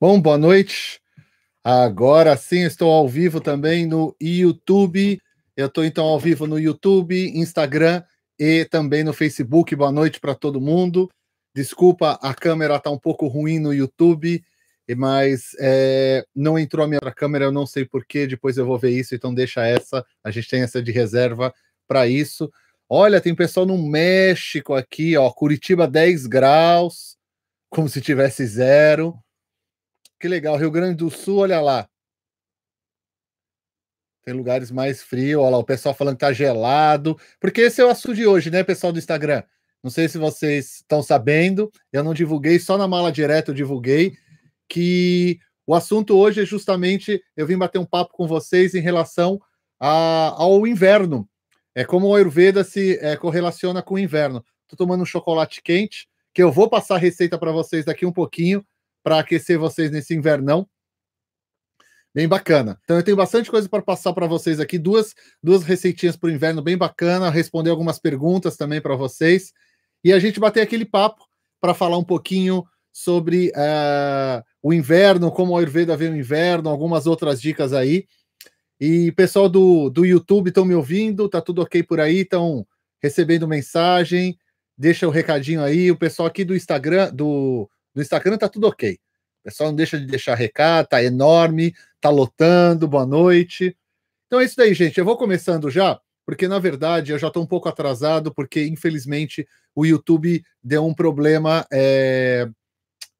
Bom, boa noite. Agora sim, estou ao vivo também no YouTube. Eu estou então ao vivo no YouTube, Instagram e também no Facebook. Boa noite para todo mundo. Desculpa, a câmera está um pouco ruim no YouTube, mas é, não entrou a minha câmera, eu não sei porquê. Depois eu vou ver isso, então deixa essa. A gente tem essa de reserva para isso. Olha, tem pessoal no México aqui, ó, Curitiba 10 graus, como se tivesse zero. Que legal, Rio Grande do Sul, olha lá. Tem lugares mais frios, olha lá, o pessoal falando que tá gelado. Porque esse é o assunto de hoje, né, pessoal do Instagram? Não sei se vocês estão sabendo, eu não divulguei, só na mala direta eu divulguei que o assunto hoje é justamente eu vim bater um papo com vocês em relação a, ao inverno. É como o Ayurveda se é, correlaciona com o inverno. Estou tomando um chocolate quente, que eu vou passar a receita para vocês daqui um pouquinho, para aquecer vocês nesse invernão. Bem bacana. Então eu tenho bastante coisa para passar para vocês aqui, duas, duas receitinhas para o inverno bem bacana, responder algumas perguntas também para vocês e a gente bater aquele papo para falar um pouquinho sobre uh, o inverno, como o Ayurveda vê o inverno, algumas outras dicas aí. E pessoal do, do YouTube estão me ouvindo, tá tudo ok por aí, estão recebendo mensagem, deixa o um recadinho aí. O pessoal aqui do Instagram, do, no Instagram tá tudo ok. O pessoal não deixa de deixar recado, tá enorme, tá lotando, boa noite. Então é isso daí, gente. Eu vou começando já, porque na verdade eu já estou um pouco atrasado, porque infelizmente o YouTube deu um problema é,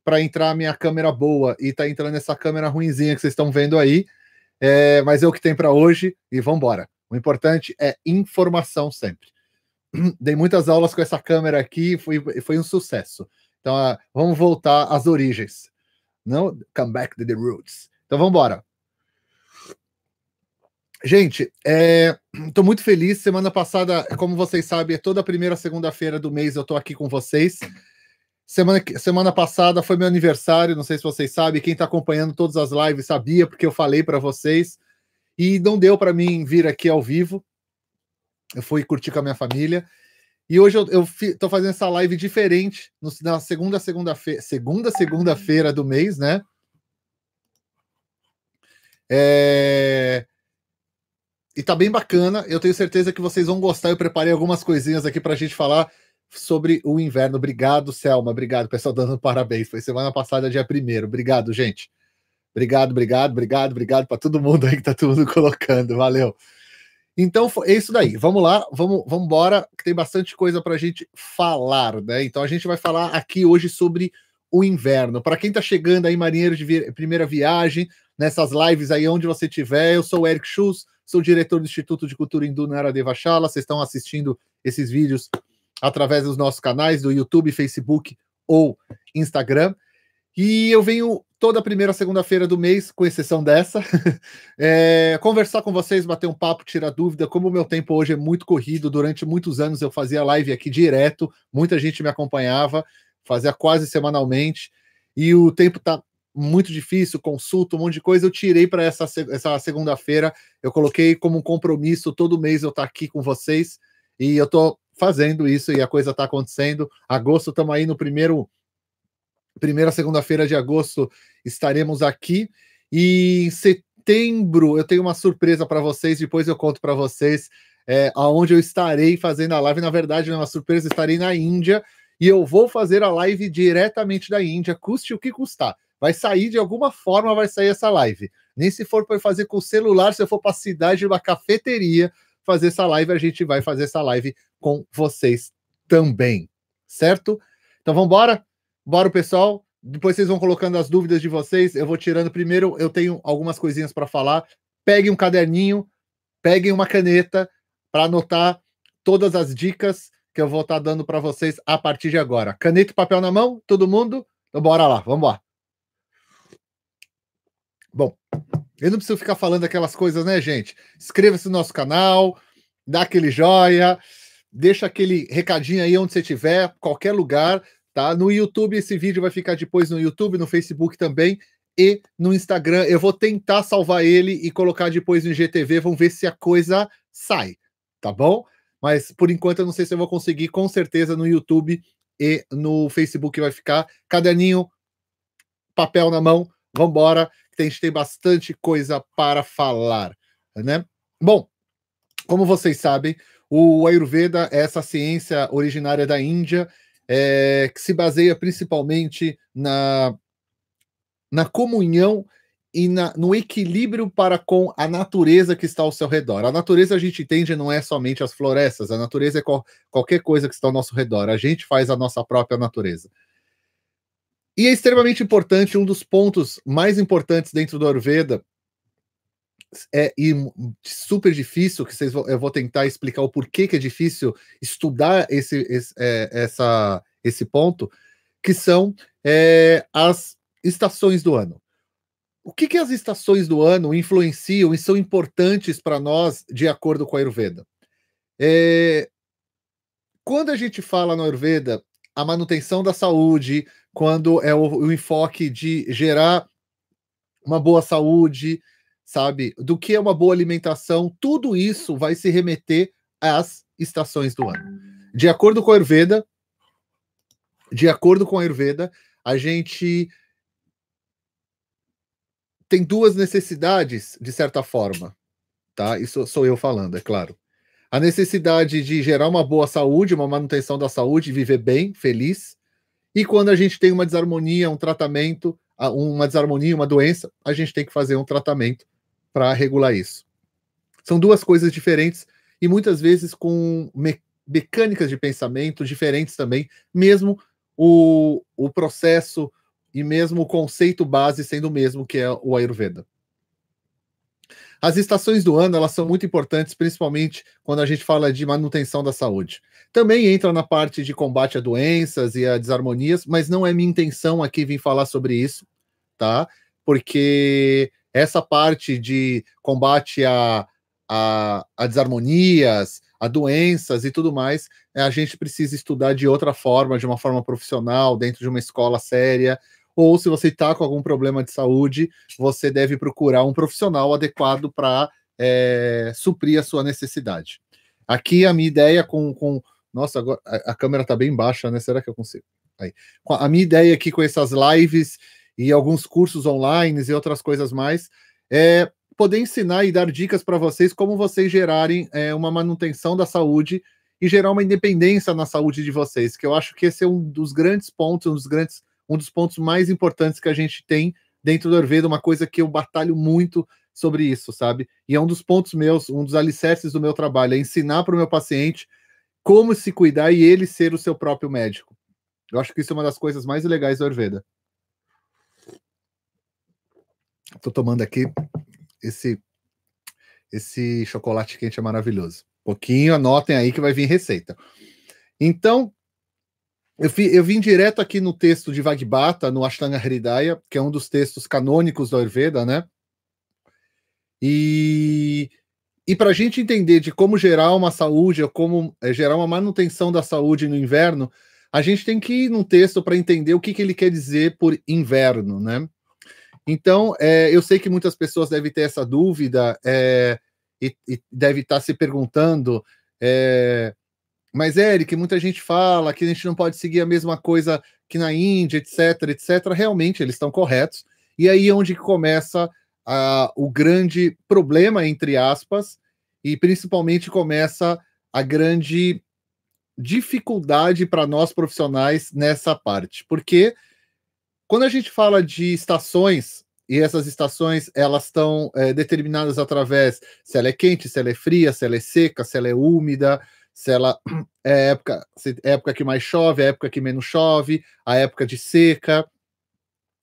para entrar a minha câmera boa e tá entrando essa câmera ruinzinha que vocês estão vendo aí. É, mas é o que tem para hoje e vamos embora. O importante é informação sempre. Dei muitas aulas com essa câmera aqui, foi, foi um sucesso. Então, uh, vamos voltar às origens. Não, come back to the roots. Então, vamos embora. Gente, estou é, muito feliz. Semana passada, como vocês sabem, é toda primeira segunda-feira do mês eu estou aqui com vocês. Semana, semana passada foi meu aniversário, não sei se vocês sabem. Quem está acompanhando todas as lives sabia, porque eu falei para vocês. E não deu para mim vir aqui ao vivo. Eu fui curtir com a minha família. E hoje eu, tô fazendo essa live diferente no, na segunda segunda-feira, segunda segunda-feira do mês, né? É... E tá bem bacana. Eu tenho certeza que vocês vão gostar. Eu preparei algumas coisinhas aqui para a gente falar sobre o inverno. Obrigado, Selma. Obrigado, pessoal, dando parabéns. Foi semana passada, dia primeiro. Obrigado, gente. Obrigado, obrigado, obrigado, obrigado para todo mundo aí que tá todo mundo colocando. Valeu. Então é isso daí. Vamos lá, vamos, vamos embora, que tem bastante coisa para a gente falar, né? Então a gente vai falar aqui hoje sobre o inverno. Para quem está chegando aí, marinheiro de vi primeira viagem, nessas lives aí onde você estiver, eu sou o Eric Schultz, sou diretor do Instituto de Cultura Hindu na de Vachala. Vocês estão assistindo esses vídeos através dos nossos canais do YouTube, Facebook ou Instagram. E eu venho toda primeira segunda-feira do mês, com exceção dessa, é, conversar com vocês, bater um papo, tirar dúvida. Como o meu tempo hoje é muito corrido, durante muitos anos eu fazia live aqui direto, muita gente me acompanhava, fazia quase semanalmente, e o tempo tá muito difícil, consulta, um monte de coisa. Eu tirei para essa, essa segunda-feira, eu coloquei como um compromisso todo mês eu estar tá aqui com vocês, e eu tô fazendo isso e a coisa tá acontecendo. Agosto, estamos aí no primeiro primeira segunda-feira de agosto estaremos aqui. E em setembro eu tenho uma surpresa para vocês, depois eu conto para vocês é, aonde eu estarei fazendo a live. Na verdade, não é uma surpresa, estarei na Índia e eu vou fazer a live diretamente da Índia, custe o que custar. Vai sair de alguma forma, vai sair essa live. Nem se for para fazer com o celular, se eu for para a cidade de uma cafeteria fazer essa live, a gente vai fazer essa live com vocês também, certo? Então vamos embora? Bora, pessoal. Depois vocês vão colocando as dúvidas de vocês. Eu vou tirando primeiro. Eu tenho algumas coisinhas para falar. Peguem um caderninho, peguem uma caneta para anotar todas as dicas que eu vou estar tá dando para vocês a partir de agora. Caneta e papel na mão, todo mundo? Então bora lá, vamos lá. Bom, eu não preciso ficar falando aquelas coisas, né, gente? Inscreva-se no nosso canal, dá aquele joia, deixa aquele recadinho aí onde você estiver, qualquer lugar. Tá? No YouTube, esse vídeo vai ficar depois no YouTube, no Facebook também e no Instagram. Eu vou tentar salvar ele e colocar depois no IGTV. Vamos ver se a coisa sai, tá bom? Mas por enquanto eu não sei se eu vou conseguir, com certeza no YouTube e no Facebook vai ficar. Caderninho, papel na mão, vamos embora, que a gente tem bastante coisa para falar, né? Bom, como vocês sabem, o Ayurveda é essa ciência originária da Índia, é, que se baseia principalmente na, na comunhão e na, no equilíbrio para com a natureza que está ao seu redor. A natureza a gente entende não é somente as florestas, a natureza é qual, qualquer coisa que está ao nosso redor. A gente faz a nossa própria natureza. E é extremamente importante, um dos pontos mais importantes dentro do Ayurveda, é super difícil, que vocês eu vou tentar explicar o porquê que é difícil estudar esse, esse, é, essa, esse ponto, que são é, as estações do ano o que, que as estações do ano influenciam e são importantes para nós de acordo com a Ayurveda? É, quando a gente fala no Ayurveda, a manutenção da saúde, quando é o, o enfoque de gerar uma boa saúde, sabe, do que é uma boa alimentação, tudo isso vai se remeter às estações do ano. De acordo com a Ayurveda, de acordo com a Ayurveda, a gente tem duas necessidades, de certa forma, tá? Isso sou eu falando, é claro. A necessidade de gerar uma boa saúde, uma manutenção da saúde, viver bem, feliz. E quando a gente tem uma desarmonia, um tratamento, uma desarmonia, uma doença, a gente tem que fazer um tratamento para regular isso. São duas coisas diferentes e muitas vezes com me mecânicas de pensamento diferentes também, mesmo o, o processo e mesmo o conceito base sendo o mesmo que é o Ayurveda. As estações do ano elas são muito importantes, principalmente quando a gente fala de manutenção da saúde. Também entra na parte de combate a doenças e a desarmonias, mas não é minha intenção aqui vir falar sobre isso, tá? Porque essa parte de combate a, a, a desarmonias, a doenças e tudo mais, a gente precisa estudar de outra forma, de uma forma profissional, dentro de uma escola séria, ou se você está com algum problema de saúde, você deve procurar um profissional adequado para é, suprir a sua necessidade. Aqui a minha ideia com. com nossa, agora a, a câmera está bem baixa, né? Será que eu consigo? Aí. A minha ideia aqui com essas lives e alguns cursos online e outras coisas mais é poder ensinar e dar dicas para vocês como vocês gerarem é, uma manutenção da saúde e gerar uma independência na saúde de vocês, que eu acho que esse é um dos grandes pontos, um dos grandes um dos pontos mais importantes que a gente tem dentro do Ayurveda, uma coisa que eu batalho muito sobre isso, sabe? E é um dos pontos meus, um dos alicerces do meu trabalho, é ensinar para o meu paciente como se cuidar e ele ser o seu próprio médico. Eu acho que isso é uma das coisas mais legais do Ayurveda. Estou tomando aqui esse esse chocolate quente é maravilhoso. pouquinho, anotem aí que vai vir receita. Então, eu, vi, eu vim direto aqui no texto de Vagbata, no Ashtanga Hridaya, que é um dos textos canônicos do Ayurveda, né? E, e para a gente entender de como gerar uma saúde, ou como é, gerar uma manutenção da saúde no inverno, a gente tem que ir num texto para entender o que, que ele quer dizer por inverno, né? Então, é, eu sei que muitas pessoas devem ter essa dúvida é, e, e devem estar se perguntando é, mas, Eric, muita gente fala que a gente não pode seguir a mesma coisa que na Índia, etc, etc. Realmente, eles estão corretos. E aí é onde começa a, o grande problema, entre aspas, e principalmente começa a grande dificuldade para nós profissionais nessa parte. Porque quando a gente fala de estações, e essas estações elas estão é, determinadas através se ela é quente, se ela é fria, se ela é seca, se ela é úmida, se ela é época, se época que mais chove, é época que menos chove, a época de seca,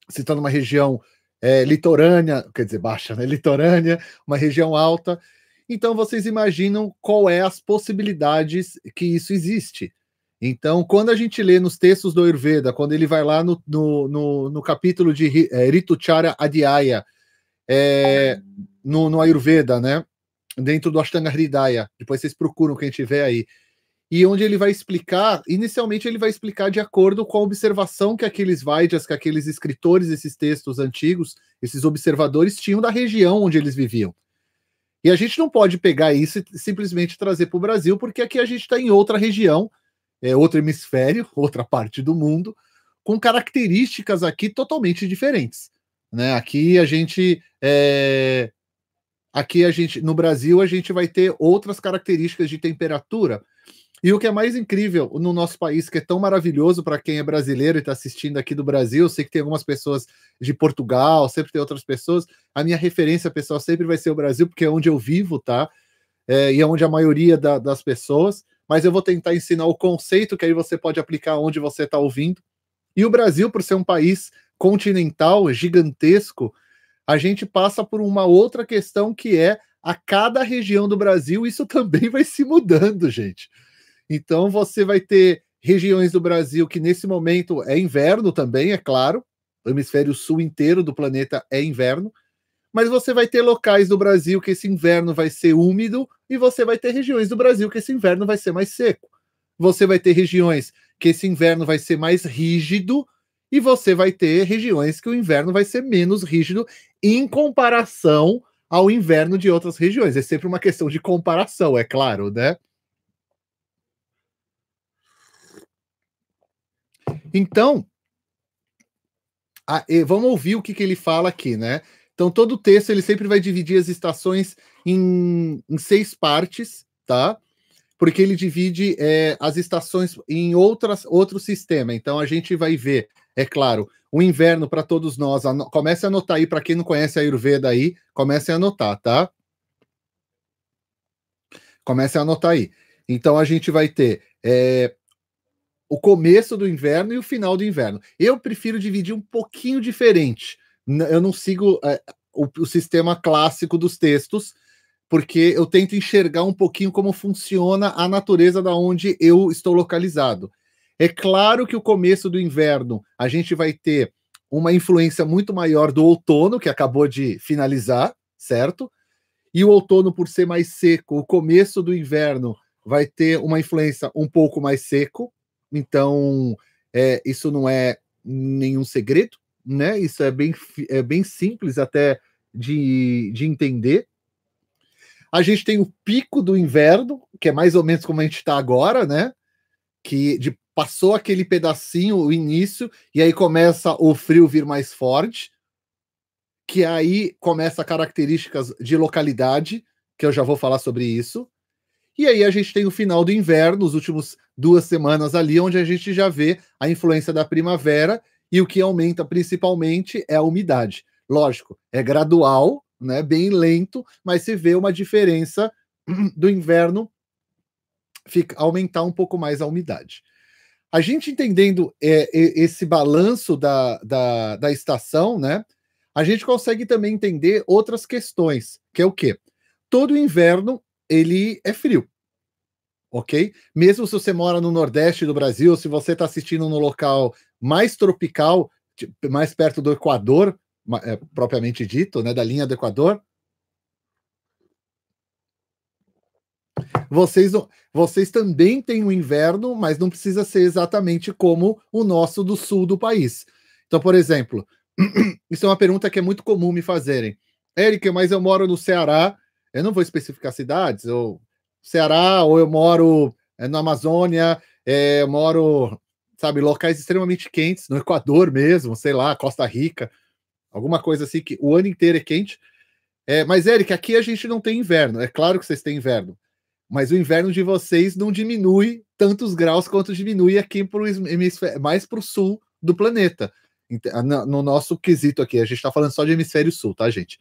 se está numa região é, litorânea, quer dizer, baixa, né? Litorânea, uma região alta. Então vocês imaginam qual é as possibilidades que isso existe. Então, quando a gente lê nos textos do Ayurveda, quando ele vai lá no, no, no, no capítulo de é, Rituchara Adhyaya, é, no, no Ayurveda, né? dentro do Ashtanga Hridaya. Depois vocês procuram quem tiver aí. E onde ele vai explicar, inicialmente ele vai explicar de acordo com a observação que aqueles Vaidyas, que aqueles escritores desses textos antigos, esses observadores tinham da região onde eles viviam. E a gente não pode pegar isso e simplesmente trazer para o Brasil, porque aqui a gente está em outra região, é outro hemisfério, outra parte do mundo, com características aqui totalmente diferentes. Né? Aqui a gente é... aqui a gente no Brasil a gente vai ter outras características de temperatura. E o que é mais incrível no nosso país, que é tão maravilhoso para quem é brasileiro e está assistindo aqui do Brasil, eu sei que tem algumas pessoas de Portugal, sempre tem outras pessoas. A minha referência pessoal sempre vai ser o Brasil, porque é onde eu vivo, tá? É, e é onde a maioria da, das pessoas. Mas eu vou tentar ensinar o conceito que aí você pode aplicar onde você está ouvindo. E o Brasil, por ser um país continental, gigantesco, a gente passa por uma outra questão que é a cada região do Brasil, isso também vai se mudando, gente. Então você vai ter regiões do Brasil que nesse momento é inverno também, é claro. O hemisfério sul inteiro do planeta é inverno. Mas você vai ter locais do Brasil que esse inverno vai ser úmido e você vai ter regiões do Brasil que esse inverno vai ser mais seco. Você vai ter regiões que esse inverno vai ser mais rígido e você vai ter regiões que o inverno vai ser menos rígido em comparação ao inverno de outras regiões. É sempre uma questão de comparação, é claro, né? Então, a, vamos ouvir o que, que ele fala aqui, né? Então, todo o texto ele sempre vai dividir as estações em, em seis partes, tá? porque ele divide é, as estações em outras, outro sistema. Então a gente vai ver, é claro, o inverno para todos nós. Comece a anotar aí, para quem não conhece a Ayurveda aí, comece a anotar, tá? Comece a anotar aí. Então a gente vai ter é, o começo do inverno e o final do inverno. Eu prefiro dividir um pouquinho diferente. Eu não sigo é, o, o sistema clássico dos textos porque eu tento enxergar um pouquinho como funciona a natureza da onde eu estou localizado. É claro que o começo do inverno a gente vai ter uma influência muito maior do outono, que acabou de finalizar, certo? E o outono, por ser mais seco, o começo do inverno vai ter uma influência um pouco mais seco. Então, é, isso não é nenhum segredo, né? Isso é bem, é bem simples até de, de entender. A gente tem o pico do inverno, que é mais ou menos como a gente está agora, né? Que de, passou aquele pedacinho, o início, e aí começa o frio vir mais forte, que aí começa características de localidade, que eu já vou falar sobre isso. E aí a gente tem o final do inverno, os últimos duas semanas ali, onde a gente já vê a influência da primavera, e o que aumenta principalmente é a umidade. Lógico, é gradual, né? Bem lento, mas se vê uma diferença do inverno fica, aumentar um pouco mais a umidade. A gente entendendo é, esse balanço da, da, da estação, né? A gente consegue também entender outras questões, que é o quê? Todo inverno ele é frio, ok? Mesmo se você mora no Nordeste do Brasil, se você está assistindo no local mais tropical, mais perto do Equador, é, propriamente dito, né, da linha do Equador. Vocês, vocês também têm o inverno, mas não precisa ser exatamente como o nosso do sul do país. Então, por exemplo, isso é uma pergunta que é muito comum me fazerem. Érica, mas eu moro no Ceará, eu não vou especificar cidades, ou Ceará, ou eu moro é, na Amazônia, é, eu moro, sabe, locais extremamente quentes, no Equador mesmo, sei lá, Costa Rica alguma coisa assim que o ano inteiro é quente. É, mas, Eric, aqui a gente não tem inverno. É claro que vocês têm inverno, mas o inverno de vocês não diminui tantos graus quanto diminui aqui pro mais para o sul do planeta. No nosso quesito aqui, a gente está falando só de hemisfério sul, tá, gente?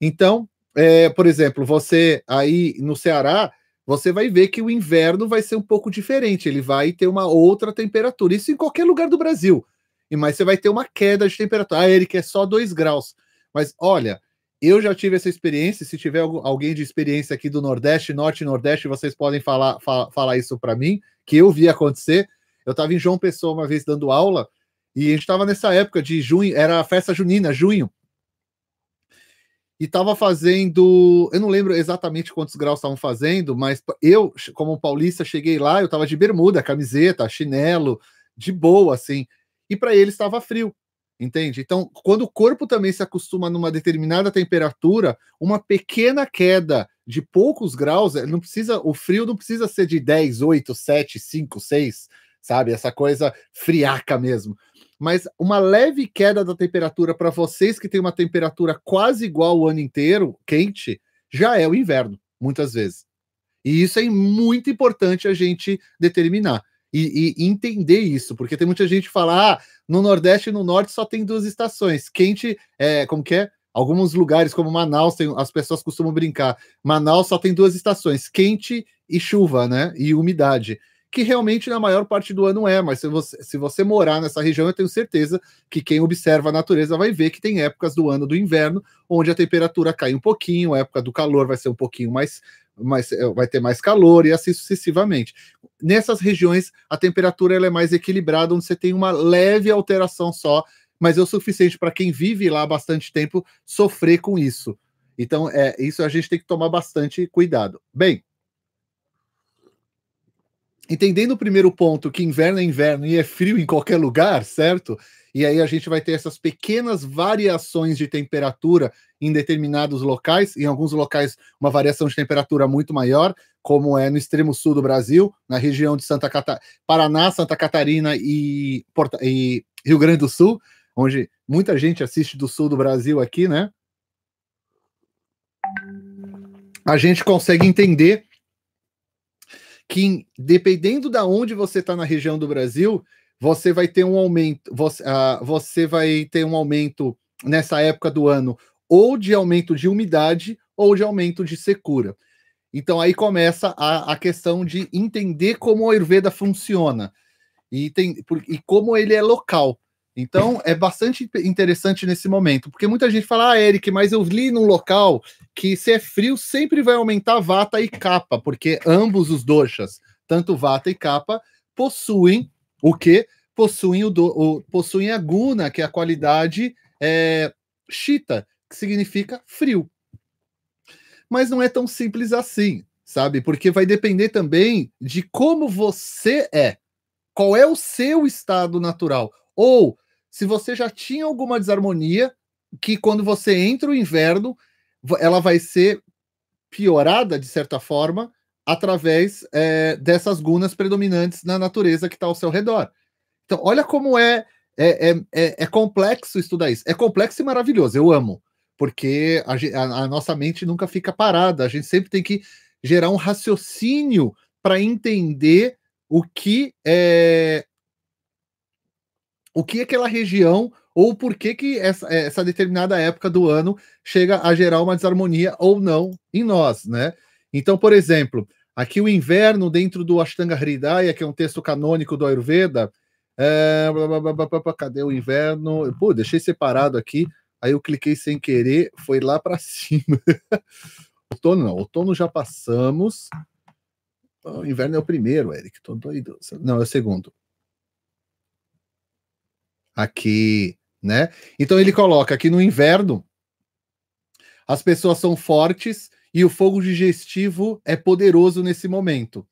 Então, é, por exemplo, você aí no Ceará, você vai ver que o inverno vai ser um pouco diferente, ele vai ter uma outra temperatura. Isso em qualquer lugar do Brasil e mais você vai ter uma queda de temperatura. Ah, Eric, é só 2 graus. Mas olha, eu já tive essa experiência. Se tiver alguém de experiência aqui do Nordeste, Norte e Nordeste, vocês podem falar, fa falar isso para mim, que eu vi acontecer. Eu estava em João Pessoa uma vez dando aula, e a gente estava nessa época de junho, era a festa junina, junho. E estava fazendo, eu não lembro exatamente quantos graus estavam fazendo, mas eu, como paulista, cheguei lá, eu estava de bermuda, camiseta, chinelo, de boa, assim e para ele estava frio, entende? Então, quando o corpo também se acostuma numa determinada temperatura, uma pequena queda de poucos graus, não precisa, o frio não precisa ser de 10, 8, 7, 5, 6, sabe? Essa coisa friaca mesmo. Mas uma leve queda da temperatura para vocês que tem uma temperatura quase igual o ano inteiro, quente, já é o inverno, muitas vezes. E isso é muito importante a gente determinar e, e, entender isso, porque tem muita gente que fala: ah, no Nordeste e no Norte só tem duas estações. Quente, é, como que é? Alguns lugares, como Manaus, tem, as pessoas costumam brincar. Manaus só tem duas estações: quente e chuva, né? E umidade. Que realmente na maior parte do ano é, mas se você, se você morar nessa região, eu tenho certeza que quem observa a natureza vai ver que tem épocas do ano do inverno onde a temperatura cai um pouquinho, a época do calor vai ser um pouquinho mais mais, eh, vai ter mais calor e assim sucessivamente. Nessas regiões, a temperatura ela é mais equilibrada, onde você tem uma leve alteração só, mas é o suficiente para quem vive lá bastante tempo sofrer com isso. Então, é isso a gente tem que tomar bastante cuidado. Bem, entendendo o primeiro ponto, que inverno é inverno e é frio em qualquer lugar, certo? E aí a gente vai ter essas pequenas variações de temperatura em determinados locais, em alguns locais uma variação de temperatura muito maior, como é no extremo sul do Brasil, na região de Santa Catarina, Paraná, Santa Catarina e, Porta... e Rio Grande do Sul, onde muita gente assiste do sul do Brasil aqui, né? A gente consegue entender que dependendo da onde você está na região do Brasil, você vai ter um aumento, você, uh, você vai ter um aumento nessa época do ano ou de aumento de umidade ou de aumento de secura. Então aí começa a, a questão de entender como o Ayurveda funciona e, tem, por, e como ele é local. Então é bastante interessante nesse momento, porque muita gente fala, ah, Eric, mas eu li num local que se é frio sempre vai aumentar vata e capa, porque ambos os doshas, tanto vata e capa, possuem o que possuem, o, o, possuem a guna, que é a qualidade é, chita, que significa frio. Mas não é tão simples assim, sabe? Porque vai depender também de como você é. Qual é o seu estado natural? Ou se você já tinha alguma desarmonia, que quando você entra o inverno, ela vai ser piorada de certa forma através é, dessas gunas predominantes na natureza que está ao seu redor. Então, olha como é, é, é, é, é complexo estudar isso. É complexo e maravilhoso, eu amo, porque a, a, a nossa mente nunca fica parada, a gente sempre tem que gerar um raciocínio para entender o que é o que aquela região ou por que, que essa, essa determinada época do ano chega a gerar uma desarmonia ou não em nós, né? Então, por exemplo, Aqui o inverno dentro do Ashtanga Hridaya, que é um texto canônico do Ayurveda. É... Cadê o inverno? Pô, deixei separado aqui. Aí eu cliquei sem querer, foi lá para cima. outono não, outono já passamos. O inverno é o primeiro, Eric. Tô doido. Não, é o segundo. Aqui, né? Então ele coloca aqui no inverno as pessoas são fortes e o fogo digestivo é poderoso nesse momento.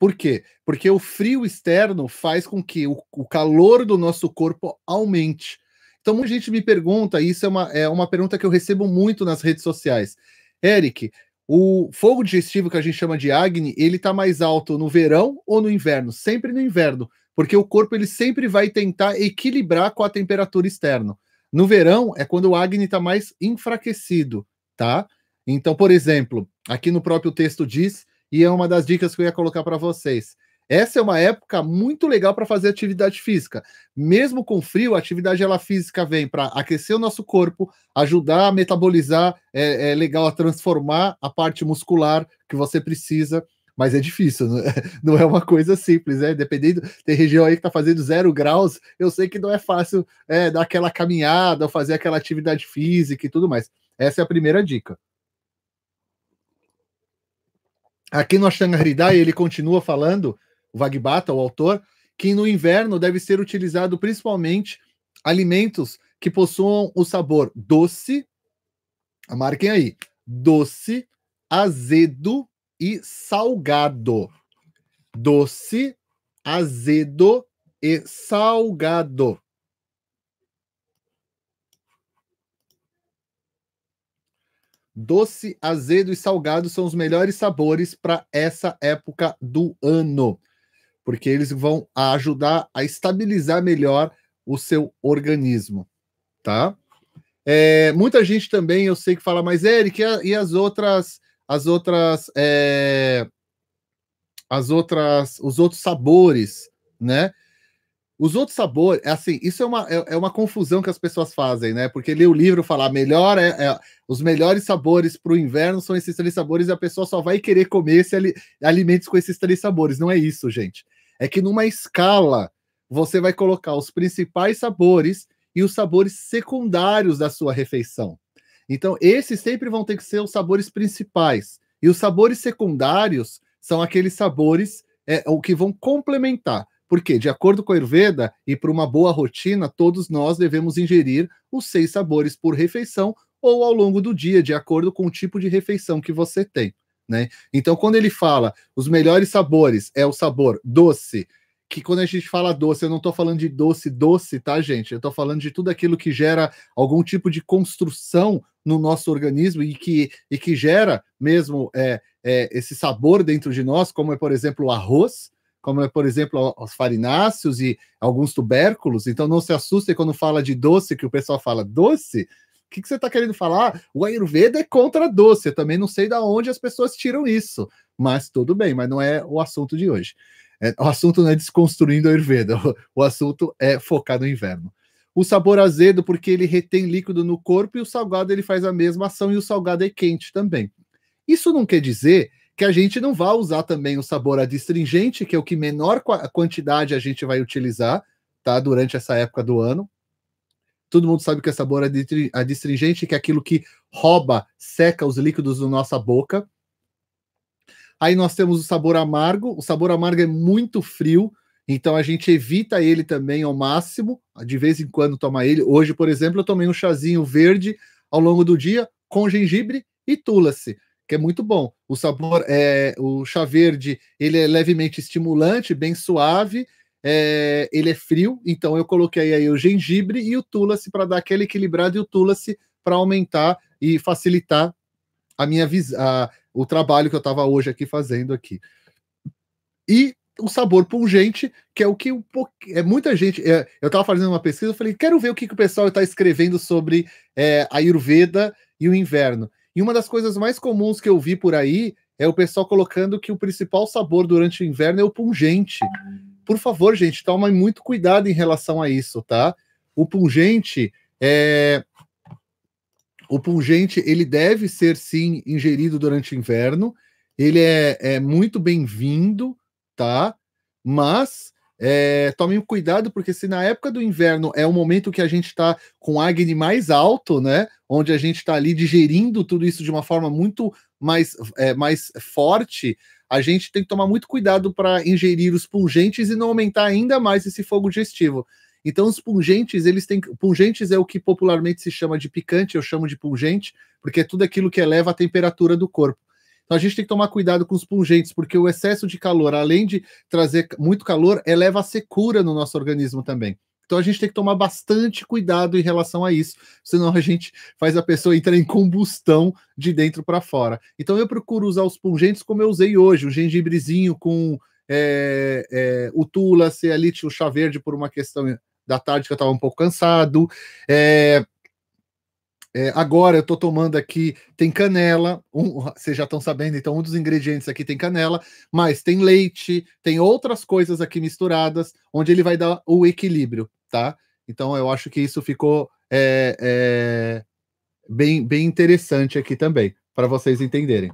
Por quê? Porque o frio externo faz com que o, o calor do nosso corpo aumente. Então, muita gente me pergunta, e isso é uma, é uma pergunta que eu recebo muito nas redes sociais. Eric, o fogo digestivo que a gente chama de Agni, ele está mais alto no verão ou no inverno? Sempre no inverno, porque o corpo ele sempre vai tentar equilibrar com a temperatura externa. No verão é quando o Agni está mais enfraquecido, tá? Então, por exemplo, aqui no próprio texto diz, e é uma das dicas que eu ia colocar para vocês. Essa é uma época muito legal para fazer atividade física. Mesmo com frio, a atividade ela física vem para aquecer o nosso corpo, ajudar a metabolizar, é, é, legal a transformar a parte muscular que você precisa, mas é difícil, né? não é uma coisa simples, né? Dependendo, tem região aí que está fazendo zero graus, eu sei que não é fácil é, dar aquela caminhada fazer aquela atividade física e tudo mais. Essa é a primeira dica. Aqui no Ashtanga Hridaya, ele continua falando, o Vagbata, o autor, que no inverno deve ser utilizado principalmente alimentos que possuam o sabor doce, marquem aí, doce, azedo e salgado. Doce, azedo e salgado. Doce, azedo e salgado são os melhores sabores para essa época do ano, porque eles vão ajudar a estabilizar melhor o seu organismo, tá? É, muita gente também, eu sei que fala, mas Eric, e, e as outras, as outras, é, as outras, os outros sabores, né? Os outros sabores, é assim, isso é uma, é, é, uma confusão que as pessoas fazem, né? Porque lê o livro falar melhor é, é os melhores sabores para o inverno são esses três sabores e a pessoa só vai querer comer esse ali, alimentos com esses três sabores. Não é isso, gente. É que numa escala você vai colocar os principais sabores e os sabores secundários da sua refeição. Então, esses sempre vão ter que ser os sabores principais. E os sabores secundários são aqueles sabores é, o que vão complementar. Porque, de acordo com a Ayurveda e para uma boa rotina, todos nós devemos ingerir os seis sabores por refeição ou ao longo do dia, de acordo com o tipo de refeição que você tem. Né? Então, quando ele fala os melhores sabores é o sabor doce, que quando a gente fala doce, eu não estou falando de doce, doce, tá, gente? Eu estou falando de tudo aquilo que gera algum tipo de construção no nosso organismo e que, e que gera mesmo é, é, esse sabor dentro de nós, como é, por exemplo, o arroz, como é, por exemplo, os farináceos e alguns tubérculos. Então não se assustem quando fala de doce, que o pessoal fala doce. O que, que você está querendo falar? O Ayurveda é contra doce. Eu também não sei de onde as pessoas tiram isso. Mas tudo bem, mas não é o assunto de hoje. É, o assunto não é desconstruindo a Ayurveda, o, o assunto é focar no inverno. O sabor azedo, porque ele retém líquido no corpo, e o salgado ele faz a mesma ação, e o salgado é quente também. Isso não quer dizer que a gente não vá usar também o sabor adstringente, que é o que menor quantidade a gente vai utilizar, tá? Durante essa época do ano. Todo mundo sabe que é sabor adstringente, que é aquilo que rouba, seca os líquidos da nossa boca. Aí nós temos o sabor amargo. O sabor amargo é muito frio, então a gente evita ele também ao máximo. De vez em quando toma ele. Hoje, por exemplo, eu tomei um chazinho verde ao longo do dia com gengibre e tulasi que é muito bom. O sabor é o chá verde, ele é levemente estimulante, bem suave. É, ele é frio, então eu coloquei aí o gengibre e o tulasi para dar aquele equilibrado e o tulasi para aumentar e facilitar a minha a, o trabalho que eu estava hoje aqui fazendo aqui. E o sabor pungente, que é o que um é muita gente. É, eu estava fazendo uma pesquisa, eu falei, quero ver o que, que o pessoal está escrevendo sobre é, a Ayurveda e o inverno. E uma das coisas mais comuns que eu vi por aí é o pessoal colocando que o principal sabor durante o inverno é o pungente. Por favor, gente, tome muito cuidado em relação a isso, tá? O pungente é o pungente ele deve ser sim ingerido durante o inverno. Ele é, é muito bem-vindo, tá? Mas é, tomem cuidado, porque se na época do inverno é o momento que a gente está com Agni mais alto, né? Onde a gente está ali digerindo tudo isso de uma forma muito mais, é, mais forte, a gente tem que tomar muito cuidado para ingerir os pungentes e não aumentar ainda mais esse fogo digestivo. Então, os pungentes, eles têm. Pungentes é o que popularmente se chama de picante, eu chamo de pungente, porque é tudo aquilo que eleva a temperatura do corpo. Então a gente tem que tomar cuidado com os pungentes, porque o excesso de calor, além de trazer muito calor, eleva a secura no nosso organismo também. Então a gente tem que tomar bastante cuidado em relação a isso, senão a gente faz a pessoa entrar em combustão de dentro para fora. Então eu procuro usar os pungentes como eu usei hoje, o gengibrezinho com é, é, o tula, se ali tinha o chá verde por uma questão da tarde que eu estava um pouco cansado. É, é, agora eu estou tomando aqui, tem canela, um, vocês já estão sabendo, então um dos ingredientes aqui tem canela, mas tem leite, tem outras coisas aqui misturadas, onde ele vai dar o equilíbrio, tá? Então eu acho que isso ficou é, é, bem, bem interessante aqui também, para vocês entenderem.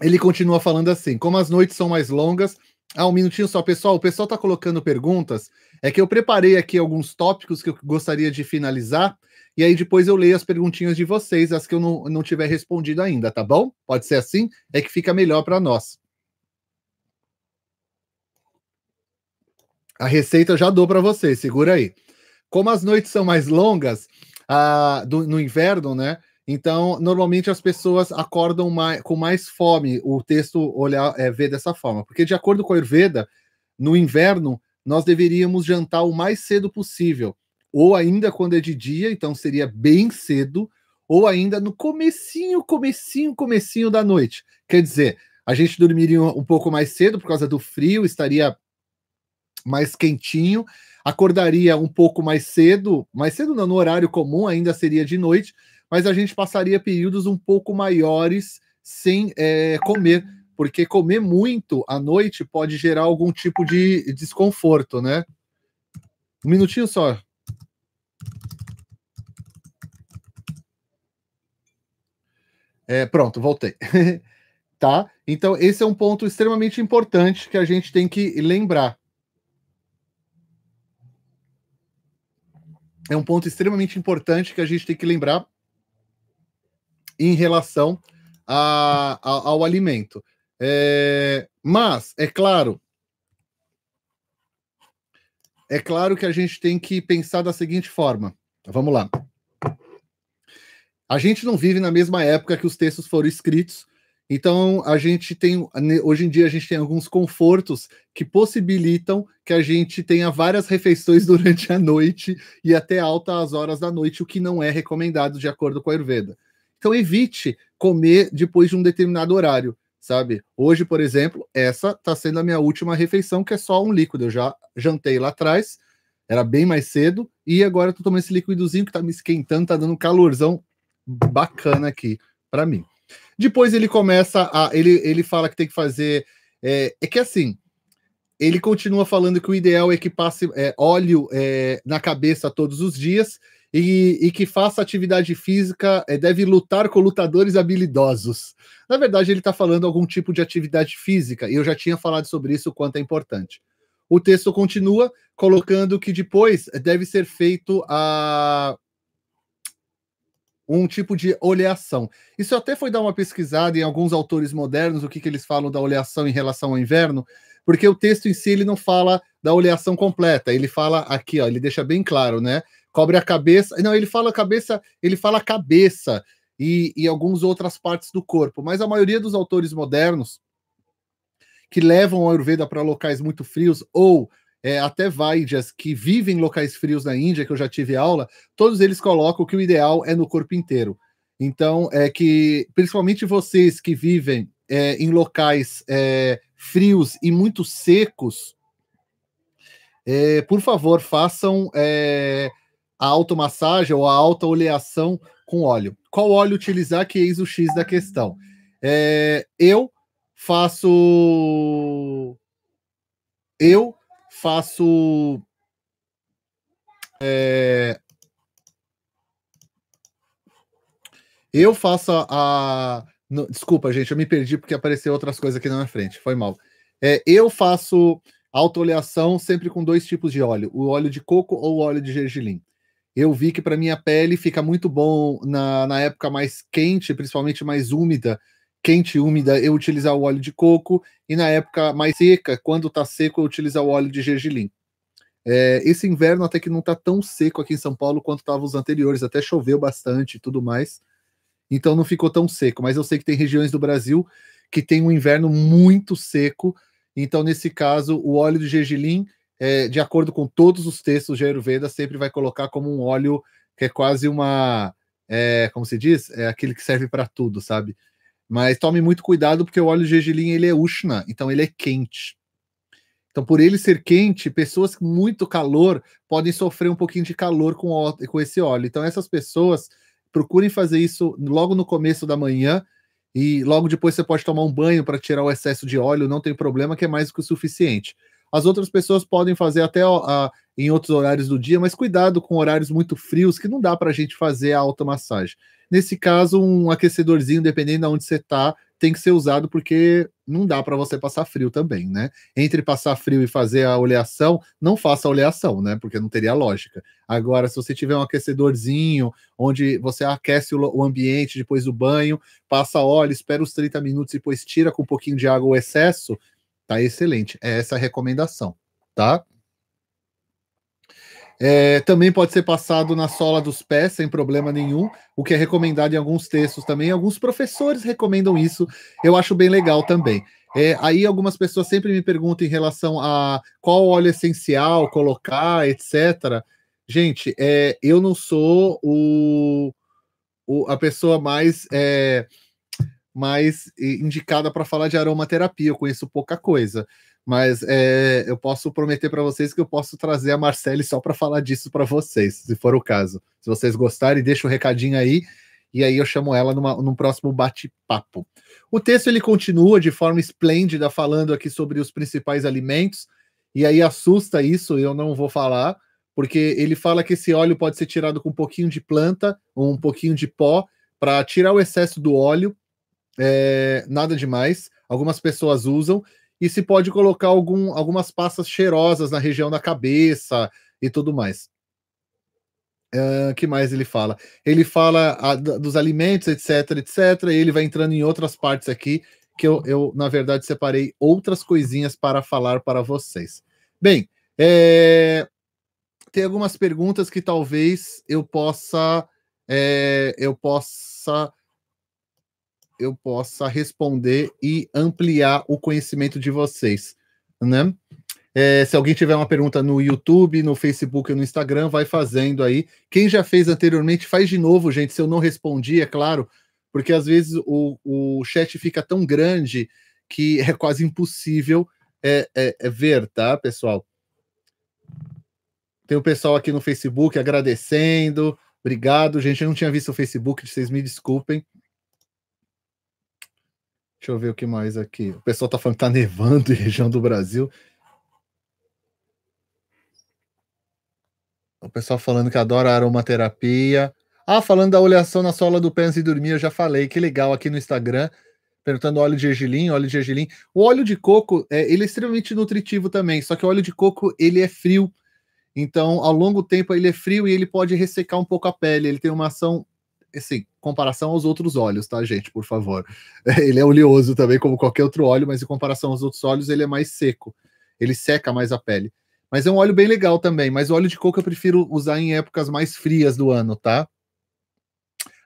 Ele continua falando assim: como as noites são mais longas, ah, um minutinho só, pessoal. O pessoal está colocando perguntas. É que eu preparei aqui alguns tópicos que eu gostaria de finalizar. E aí depois eu leio as perguntinhas de vocês, as que eu não, não tiver respondido ainda, tá bom? Pode ser assim? É que fica melhor para nós. A receita eu já dou para vocês, segura aí. Como as noites são mais longas ah, do, no inverno, né? Então, normalmente as pessoas acordam mais, com mais fome. O texto olhar é, vê dessa forma, porque de acordo com a Ayurveda, no inverno nós deveríamos jantar o mais cedo possível, ou ainda quando é de dia, então seria bem cedo, ou ainda no comecinho, comecinho, comecinho da noite. Quer dizer, a gente dormiria um pouco mais cedo por causa do frio, estaria mais quentinho, acordaria um pouco mais cedo, mais cedo não, no horário comum, ainda seria de noite, mas a gente passaria períodos um pouco maiores sem é, comer, porque comer muito à noite pode gerar algum tipo de desconforto, né? Um minutinho só. É, pronto, voltei. tá? Então, esse é um ponto extremamente importante que a gente tem que lembrar. É um ponto extremamente importante que a gente tem que lembrar em relação a, a, ao alimento. É, mas, é claro, é claro que a gente tem que pensar da seguinte forma. Vamos lá. A gente não vive na mesma época que os textos foram escritos, então a gente tem hoje em dia a gente tem alguns confortos que possibilitam que a gente tenha várias refeições durante a noite e até altas horas da noite, o que não é recomendado de acordo com a Ayurveda. Então evite comer depois de um determinado horário, sabe? Hoje, por exemplo, essa está sendo a minha última refeição, que é só um líquido. Eu já jantei lá atrás, era bem mais cedo, e agora estou tomando esse líquidozinho que está me esquentando, está dando um calorzão bacana aqui para mim. Depois ele começa a. Ele, ele fala que tem que fazer. É, é que assim, ele continua falando que o ideal é que passe é, óleo é, na cabeça todos os dias e, e que faça atividade física, é, deve lutar com lutadores habilidosos. Na verdade, ele está falando algum tipo de atividade física, e eu já tinha falado sobre isso, o quanto é importante. O texto continua colocando que depois deve ser feito a um tipo de oleação. Isso até foi dar uma pesquisada em alguns autores modernos, o que, que eles falam da oleação em relação ao inverno, porque o texto em si ele não fala da oleação completa, ele fala aqui, ó, ele deixa bem claro, né? Cobre a cabeça. Não, ele fala cabeça, ele fala cabeça e, e algumas outras partes do corpo, mas a maioria dos autores modernos que levam a Ayurveda para locais muito frios ou é, até Vaidyas que vivem em locais frios na Índia, que eu já tive aula, todos eles colocam que o ideal é no corpo inteiro. Então, é que, principalmente vocês que vivem é, em locais é, frios e muito secos, é, por favor, façam é, a automassagem ou a autooleação com óleo. Qual óleo utilizar, que eis o X da questão. É, eu faço. Eu faço. É, eu faço a. no, desculpa, gente, eu me perdi porque apareceu outras coisas aqui na minha frente. Foi mal. É, eu faço autoleação sempre com dois tipos de óleo: o óleo de coco ou o óleo de gergelim. Eu vi que para minha pele fica muito bom na, na época mais quente, principalmente mais úmida, quente e úmida, eu utilizar o óleo de coco, e na época mais seca, quando está seco, eu utilizar o óleo de gergelim. É, esse inverno até que não está tão seco aqui em São Paulo quanto estava os anteriores, até choveu bastante e tudo mais, então não ficou tão seco, mas eu sei que tem regiões do Brasil que tem um inverno muito seco, então nesse caso o óleo de gergelim, é, de acordo com todos os textos de Ayurveda, sempre vai colocar como um óleo que é quase uma, é, como se diz, é aquele que serve para tudo, sabe? Mas tome muito cuidado porque o óleo de gergelim ele é ushna, então ele é quente. Então, por ele ser quente, pessoas com muito calor podem sofrer um pouquinho de calor com, o, com esse óleo. Então, essas pessoas procurem fazer isso logo no começo da manhã e logo depois você pode tomar um banho para tirar o excesso de óleo, não tem problema, que é mais do que o suficiente. As outras pessoas podem fazer até em outros horários do dia, mas cuidado com horários muito frios que não dá para a gente fazer a automassagem. Nesse caso, um aquecedorzinho, dependendo de onde você está, tem que ser usado porque não dá para você passar frio também, né? Entre passar frio e fazer a oleação, não faça a oleação, né? Porque não teria lógica. Agora, se você tiver um aquecedorzinho, onde você aquece o ambiente depois do banho, passa óleo, espera os 30 minutos e depois tira com um pouquinho de água o excesso, tá excelente. É essa a recomendação, tá? É, também pode ser passado na sola dos pés sem problema nenhum, o que é recomendado em alguns textos também. Alguns professores recomendam isso, eu acho bem legal também. É, aí algumas pessoas sempre me perguntam em relação a qual óleo essencial colocar, etc. Gente, é, eu não sou o, o a pessoa mais é, mais indicada para falar de aromaterapia, eu conheço pouca coisa. Mas é, eu posso prometer para vocês que eu posso trazer a Marcele só para falar disso para vocês, se for o caso. Se vocês gostarem, deixa o um recadinho aí e aí eu chamo ela numa, num próximo bate-papo. O texto ele continua de forma esplêndida falando aqui sobre os principais alimentos e aí assusta isso, eu não vou falar, porque ele fala que esse óleo pode ser tirado com um pouquinho de planta ou um pouquinho de pó para tirar o excesso do óleo, é, nada demais. Algumas pessoas usam e se pode colocar algum, algumas pastas cheirosas na região da cabeça e tudo mais. Uh, que mais ele fala? Ele fala a, dos alimentos, etc, etc. E ele vai entrando em outras partes aqui que eu, eu, na verdade, separei outras coisinhas para falar para vocês. Bem, é, tem algumas perguntas que talvez eu possa é, eu possa eu possa responder e ampliar o conhecimento de vocês, né? É, se alguém tiver uma pergunta no YouTube, no Facebook no Instagram, vai fazendo aí. Quem já fez anteriormente, faz de novo, gente. Se eu não respondi, é claro, porque às vezes o, o chat fica tão grande que é quase impossível é, é, é ver, tá, pessoal? Tem o pessoal aqui no Facebook agradecendo. Obrigado, gente. Eu não tinha visto o Facebook, vocês me desculpem. Deixa eu ver o que mais aqui. O pessoal tá falando que tá nevando em região do Brasil. O pessoal falando que adora aromaterapia. Ah, falando da oleação na sola do pé antes de dormir, eu já falei. Que legal aqui no Instagram. Perguntando óleo de gergelim, óleo de gergelim. O óleo de coco, é, ele é extremamente nutritivo também. Só que o óleo de coco, ele é frio. Então, ao longo do tempo, ele é frio e ele pode ressecar um pouco a pele. Ele tem uma ação, assim, comparação aos outros óleos, tá, gente? Por favor. Ele é oleoso também, como qualquer outro óleo, mas em comparação aos outros óleos, ele é mais seco. Ele seca mais a pele. Mas é um óleo bem legal também. Mas o óleo de coco eu prefiro usar em épocas mais frias do ano, tá?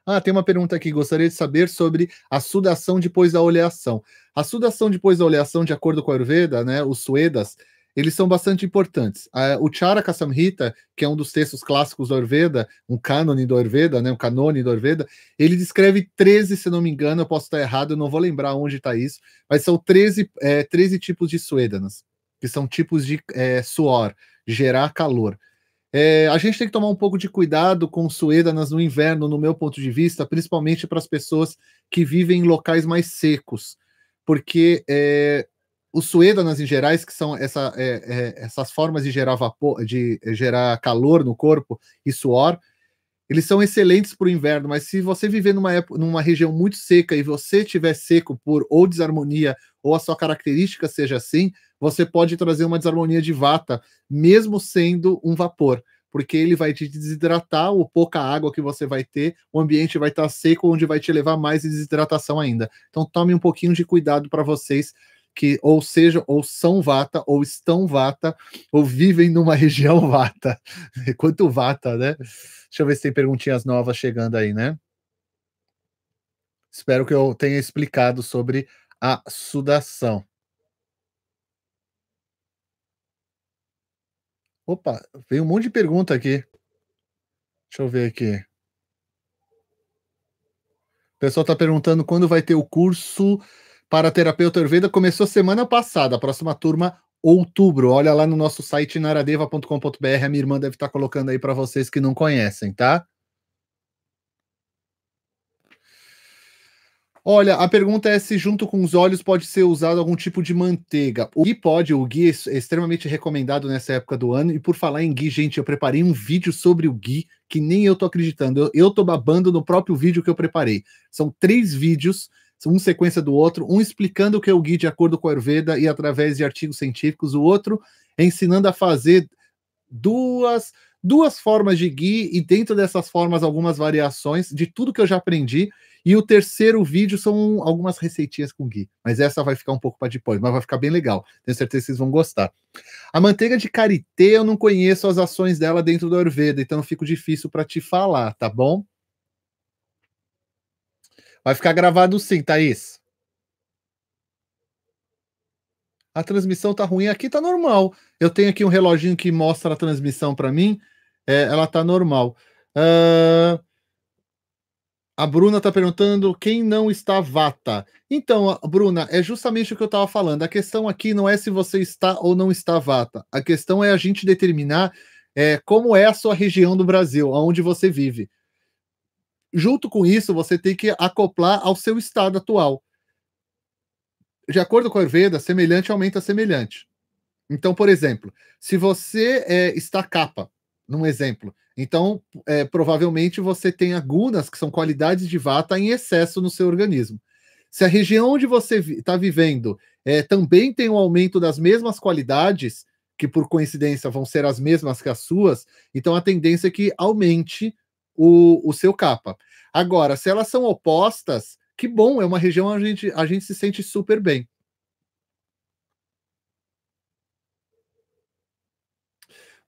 Ah, tem uma pergunta aqui. Gostaria de saber sobre a sudação depois da oleação. A sudação depois da oleação, de acordo com a Ayurveda, né, os Suedas, eles são bastante importantes. O Charaka Samhita, que é um dos textos clássicos do Ayurveda, um cânone do Ayurveda, né, um canone do Ayurveda, ele descreve 13, se não me engano, eu posso estar errado, eu não vou lembrar onde está isso, mas são 13, é, 13 tipos de suedanas que são tipos de é, suor, gerar calor. É, a gente tem que tomar um pouco de cuidado com suedanas no inverno, no meu ponto de vista, principalmente para as pessoas que vivem em locais mais secos, porque é, os suedanas em gerais, que são essa, é, é, essas formas de gerar vapor, de gerar calor no corpo e suor, eles são excelentes para o inverno, mas se você viver numa, época, numa região muito seca e você estiver seco por ou desarmonia ou a sua característica seja assim, você pode trazer uma desarmonia de vata, mesmo sendo um vapor, porque ele vai te desidratar, o pouca água que você vai ter, o ambiente vai estar seco, onde vai te levar mais desidratação ainda. Então tome um pouquinho de cuidado para vocês que ou seja, ou são vata, ou estão vata, ou vivem numa região vata. Quanto vata, né? Deixa eu ver se tem perguntinhas novas chegando aí, né? Espero que eu tenha explicado sobre a sudação. Opa, veio um monte de pergunta aqui. Deixa eu ver aqui. O pessoal está perguntando quando vai ter o curso para terapeuta Ayurveda. Começou semana passada, a próxima turma, outubro. Olha lá no nosso site naradeva.com.br. A minha irmã deve estar colocando aí para vocês que não conhecem, tá? Olha, a pergunta é se junto com os óleos pode ser usado algum tipo de manteiga. O ghee pode, o ghee é extremamente recomendado nessa época do ano. E por falar em ghee, gente, eu preparei um vídeo sobre o ghee que nem eu tô acreditando. Eu, eu tô babando no próprio vídeo que eu preparei. São três vídeos, um sequência do outro, um explicando o que é o ghee de acordo com a Ayurveda e através de artigos científicos, o outro ensinando a fazer duas duas formas de ghee e dentro dessas formas algumas variações de tudo que eu já aprendi e o terceiro vídeo são algumas receitinhas com ghee, mas essa vai ficar um pouco para depois, mas vai ficar bem legal. Tenho certeza que vocês vão gostar. A manteiga de karité, eu não conheço as ações dela dentro do Ayurveda, então fica difícil para te falar, tá bom? Vai ficar gravado sim, Thaís. A transmissão tá ruim, aqui tá normal. Eu tenho aqui um reloginho que mostra a transmissão para mim, é, ela tá normal. Uh, A Bruna está perguntando quem não está vata. Então, Bruna, é justamente o que eu estava falando. A questão aqui não é se você está ou não está vata. A questão é a gente determinar é, como é a sua região do Brasil, onde você vive. Junto com isso, você tem que acoplar ao seu estado atual. De acordo com a Ayurveda, semelhante aumenta semelhante. Então, por exemplo, se você é, está capa, num exemplo, então, é, provavelmente você tem agunas, que são qualidades de vata, em excesso no seu organismo. Se a região onde você está vivendo é, também tem um aumento das mesmas qualidades, que por coincidência vão ser as mesmas que as suas, então a tendência é que aumente o, o seu capa. Agora, se elas são opostas, que bom, é uma região onde a gente, a gente se sente super bem.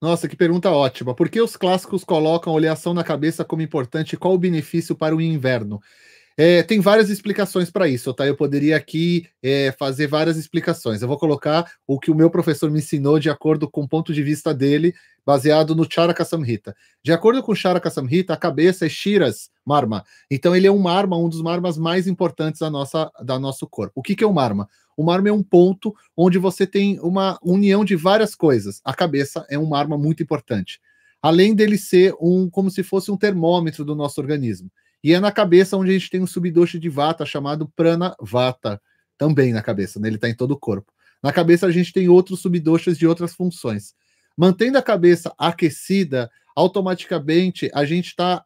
Nossa, que pergunta ótima. Por que os clássicos colocam oleação na cabeça como importante? Qual o benefício para o inverno? É, tem várias explicações para isso, tá? Eu poderia aqui é, fazer várias explicações. Eu vou colocar o que o meu professor me ensinou de acordo com o ponto de vista dele, baseado no Charaka Samhita. De acordo com o Charaka Samhita, a cabeça é Shiras Marma. Então ele é um marma, um dos marmas mais importantes da nossa da nosso corpo. O que, que é um marma? O marma é um ponto onde você tem uma união de várias coisas. A cabeça é um marma muito importante. Além dele ser um como se fosse um termômetro do nosso organismo. E é na cabeça onde a gente tem um subdosha de vata chamado prana vata, também na cabeça, né? ele está em todo o corpo. Na cabeça a gente tem outros subdoshas de outras funções. Mantendo a cabeça aquecida, automaticamente a gente está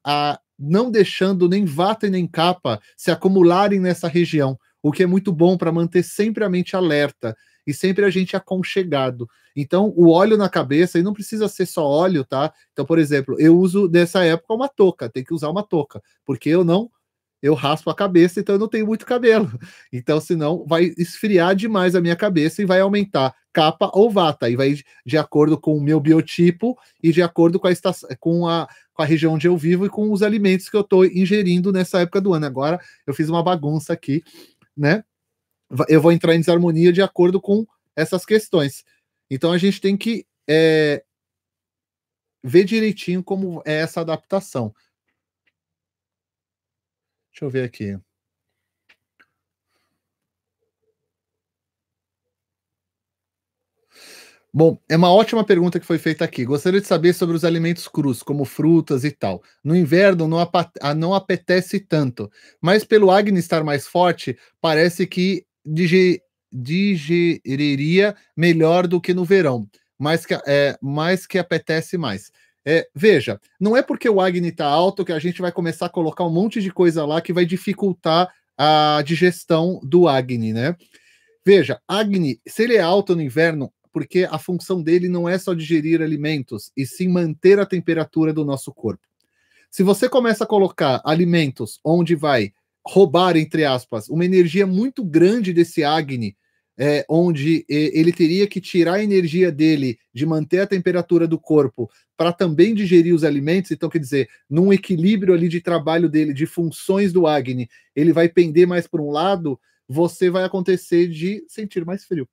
não deixando nem vata e nem capa se acumularem nessa região o que é muito bom para manter sempre a mente alerta e sempre a gente aconchegado. Então, o óleo na cabeça, e não precisa ser só óleo, tá? Então, por exemplo, eu uso nessa época uma touca, tem que usar uma touca, porque eu não eu raspo a cabeça, então eu não tenho muito cabelo. Então, senão vai esfriar demais a minha cabeça e vai aumentar capa ou vata, e vai de acordo com o meu biotipo e de acordo com a, estação, com a, com a região onde eu vivo e com os alimentos que eu estou ingerindo nessa época do ano. Agora eu fiz uma bagunça aqui, né? Eu vou entrar em desarmonia de acordo com essas questões. Então a gente tem que é, ver direitinho como é essa adaptação. Deixa eu ver aqui. Bom, é uma ótima pergunta que foi feita aqui. Gostaria de saber sobre os alimentos crus, como frutas e tal. No inverno não, não apetece tanto, mas pelo Agni estar mais forte, parece que digeriria melhor do que no verão, mas que, é, mais que apetece mais. É, veja, não é porque o Agni está alto que a gente vai começar a colocar um monte de coisa lá que vai dificultar a digestão do Agni, né? Veja, Agni, se ele é alto no inverno, porque a função dele não é só digerir alimentos, e sim manter a temperatura do nosso corpo. Se você começa a colocar alimentos onde vai roubar, entre aspas, uma energia muito grande desse Agni, é, onde ele teria que tirar a energia dele de manter a temperatura do corpo para também digerir os alimentos, então quer dizer, num equilíbrio ali de trabalho dele, de funções do Agni, ele vai pender mais para um lado, você vai acontecer de sentir mais frio.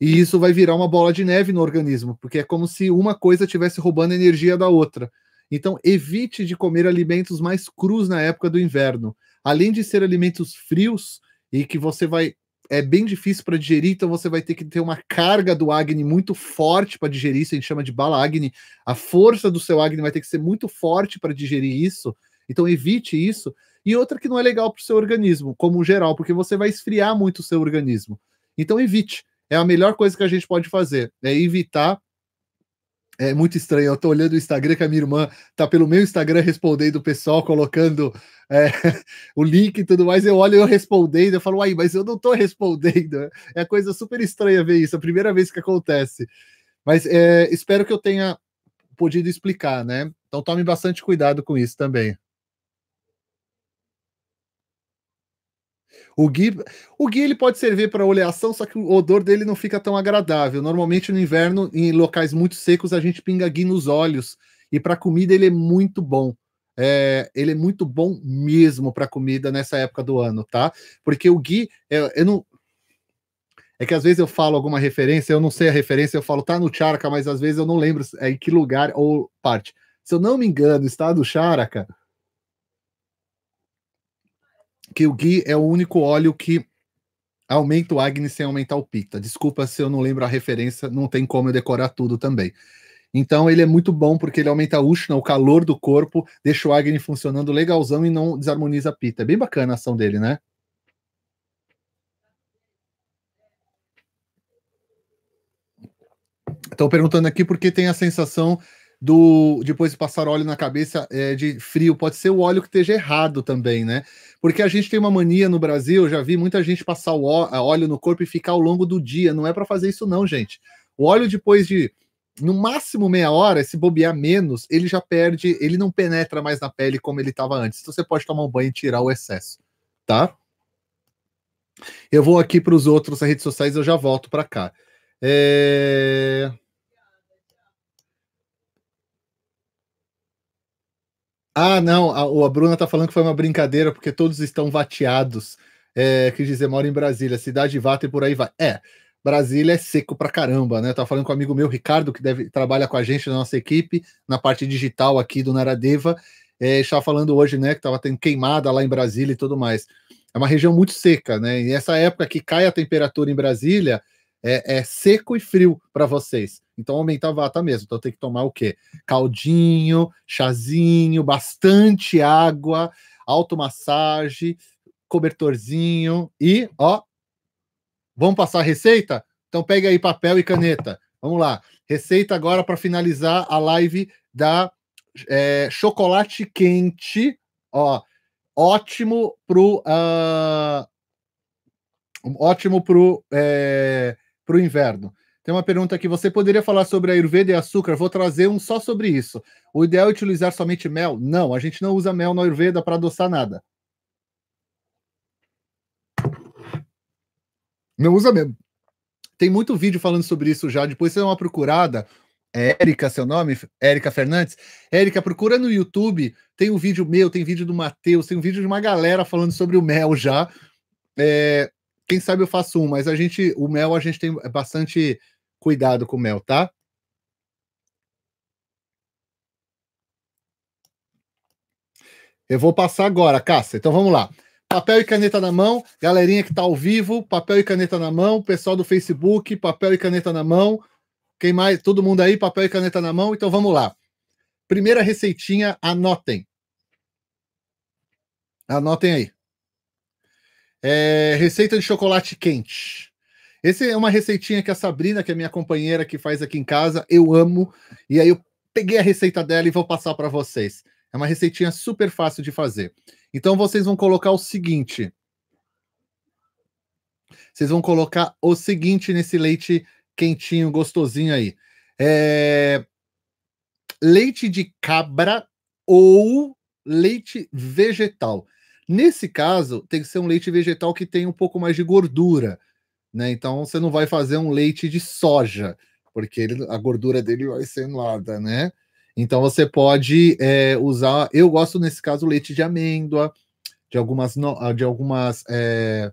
E isso vai virar uma bola de neve no organismo, porque é como se uma coisa estivesse roubando energia da outra. Então, evite de comer alimentos mais crus na época do inverno. Além de ser alimentos frios e que você vai é bem difícil para digerir, então você vai ter que ter uma carga do Agni muito forte para digerir isso, a gente chama de bala Agni. A força do seu Agni vai ter que ser muito forte para digerir isso. Então evite isso. E outra que não é legal para o seu organismo, como geral, porque você vai esfriar muito o seu organismo. Então evite é a melhor coisa que a gente pode fazer, é evitar. É muito estranho, eu tô olhando o Instagram que a minha irmã tá pelo meu Instagram respondendo o pessoal, colocando é, o link e tudo mais. Eu olho eu respondendo, eu falo, ai, mas eu não tô respondendo. É coisa super estranha ver isso, é a primeira vez que acontece. Mas é, espero que eu tenha podido explicar, né? Então tome bastante cuidado com isso também. O ghee, o ghee ele pode servir para oleação, só que o odor dele não fica tão agradável. Normalmente no inverno, em locais muito secos, a gente pinga ghee nos olhos. E para comida ele é muito bom. É, ele é muito bom mesmo para comida nessa época do ano, tá? Porque o ghee, é, eu não, é que às vezes eu falo alguma referência, eu não sei a referência, eu falo tá no Charaka, mas às vezes eu não lembro é, em que lugar ou parte. Se eu não me engano, está no Charaka que o ghee é o único óleo que aumenta o Agni sem aumentar o Pita. Desculpa se eu não lembro a referência, não tem como eu decorar tudo também. Então ele é muito bom porque ele aumenta a Ushna, o calor do corpo, deixa o Agni funcionando legalzão e não desarmoniza a Pita. É bem bacana a ação dele, né? Estão perguntando aqui porque tem a sensação do depois de passar óleo na cabeça é, de frio. Pode ser o óleo que esteja errado também, né? Porque a gente tem uma mania no Brasil, já vi muita gente passar o óleo no corpo e ficar ao longo do dia. Não é para fazer isso, não, gente. O óleo, depois de no máximo meia hora, se bobear menos, ele já perde, ele não penetra mais na pele como ele estava antes. Então você pode tomar um banho e tirar o excesso, tá? Eu vou aqui para os outros redes sociais, eu já volto para cá. É... Ah, não, a, a Bruna tá falando que foi uma brincadeira porque todos estão vateados. É, quer dizer, mora em Brasília, cidade vata e por aí vai. É, Brasília é seco pra caramba, né? Eu tava falando com um amigo meu, Ricardo, que deve trabalha com a gente na nossa equipe, na parte digital aqui do Naradeva. É, estava falando hoje, né, que tava tendo queimada lá em Brasília e tudo mais. É uma região muito seca, né? E essa época que cai a temperatura em Brasília, é, é seco e frio para vocês. Então aumenta a vata mesmo. Então tem que tomar o quê? Caldinho, chazinho, bastante água, automassagem, cobertorzinho e, ó, vamos passar a receita? Então pega aí papel e caneta. Vamos lá. Receita agora para finalizar a live da é, chocolate quente, ó, ótimo pro uh, ótimo pro é, para o inverno. Tem uma pergunta aqui: você poderia falar sobre a Ayurveda e açúcar? Vou trazer um só sobre isso. O ideal é utilizar somente mel? Não, a gente não usa mel na Ayurveda para adoçar nada. Não usa mesmo. Tem muito vídeo falando sobre isso já. Depois você dá uma procurada. É Érica, seu nome? Érica Fernandes. Érica, procura no YouTube. Tem um vídeo meu, tem vídeo do Matheus, tem um vídeo de uma galera falando sobre o mel já. É, quem sabe eu faço um, mas a gente, o mel, a gente tem bastante cuidado com o mel, tá? Eu vou passar agora, Cássia. Então vamos lá. Papel e caneta na mão, galerinha que está ao vivo, papel e caneta na mão, pessoal do Facebook, papel e caneta na mão. Quem mais? Todo mundo aí, papel e caneta na mão. Então vamos lá. Primeira receitinha, anotem. Anotem aí. É, receita de chocolate quente. Essa é uma receitinha que a Sabrina, que é minha companheira que faz aqui em casa, eu amo. E aí eu peguei a receita dela e vou passar para vocês. É uma receitinha super fácil de fazer. Então vocês vão colocar o seguinte. Vocês vão colocar o seguinte nesse leite quentinho, gostosinho aí. É... Leite de cabra ou leite vegetal. Nesse caso, tem que ser um leite vegetal que tem um pouco mais de gordura, né? Então você não vai fazer um leite de soja, porque ele, a gordura dele vai ser nada, né? Então você pode é, usar. Eu gosto nesse caso leite de amêndoa, de algumas, de algumas. É,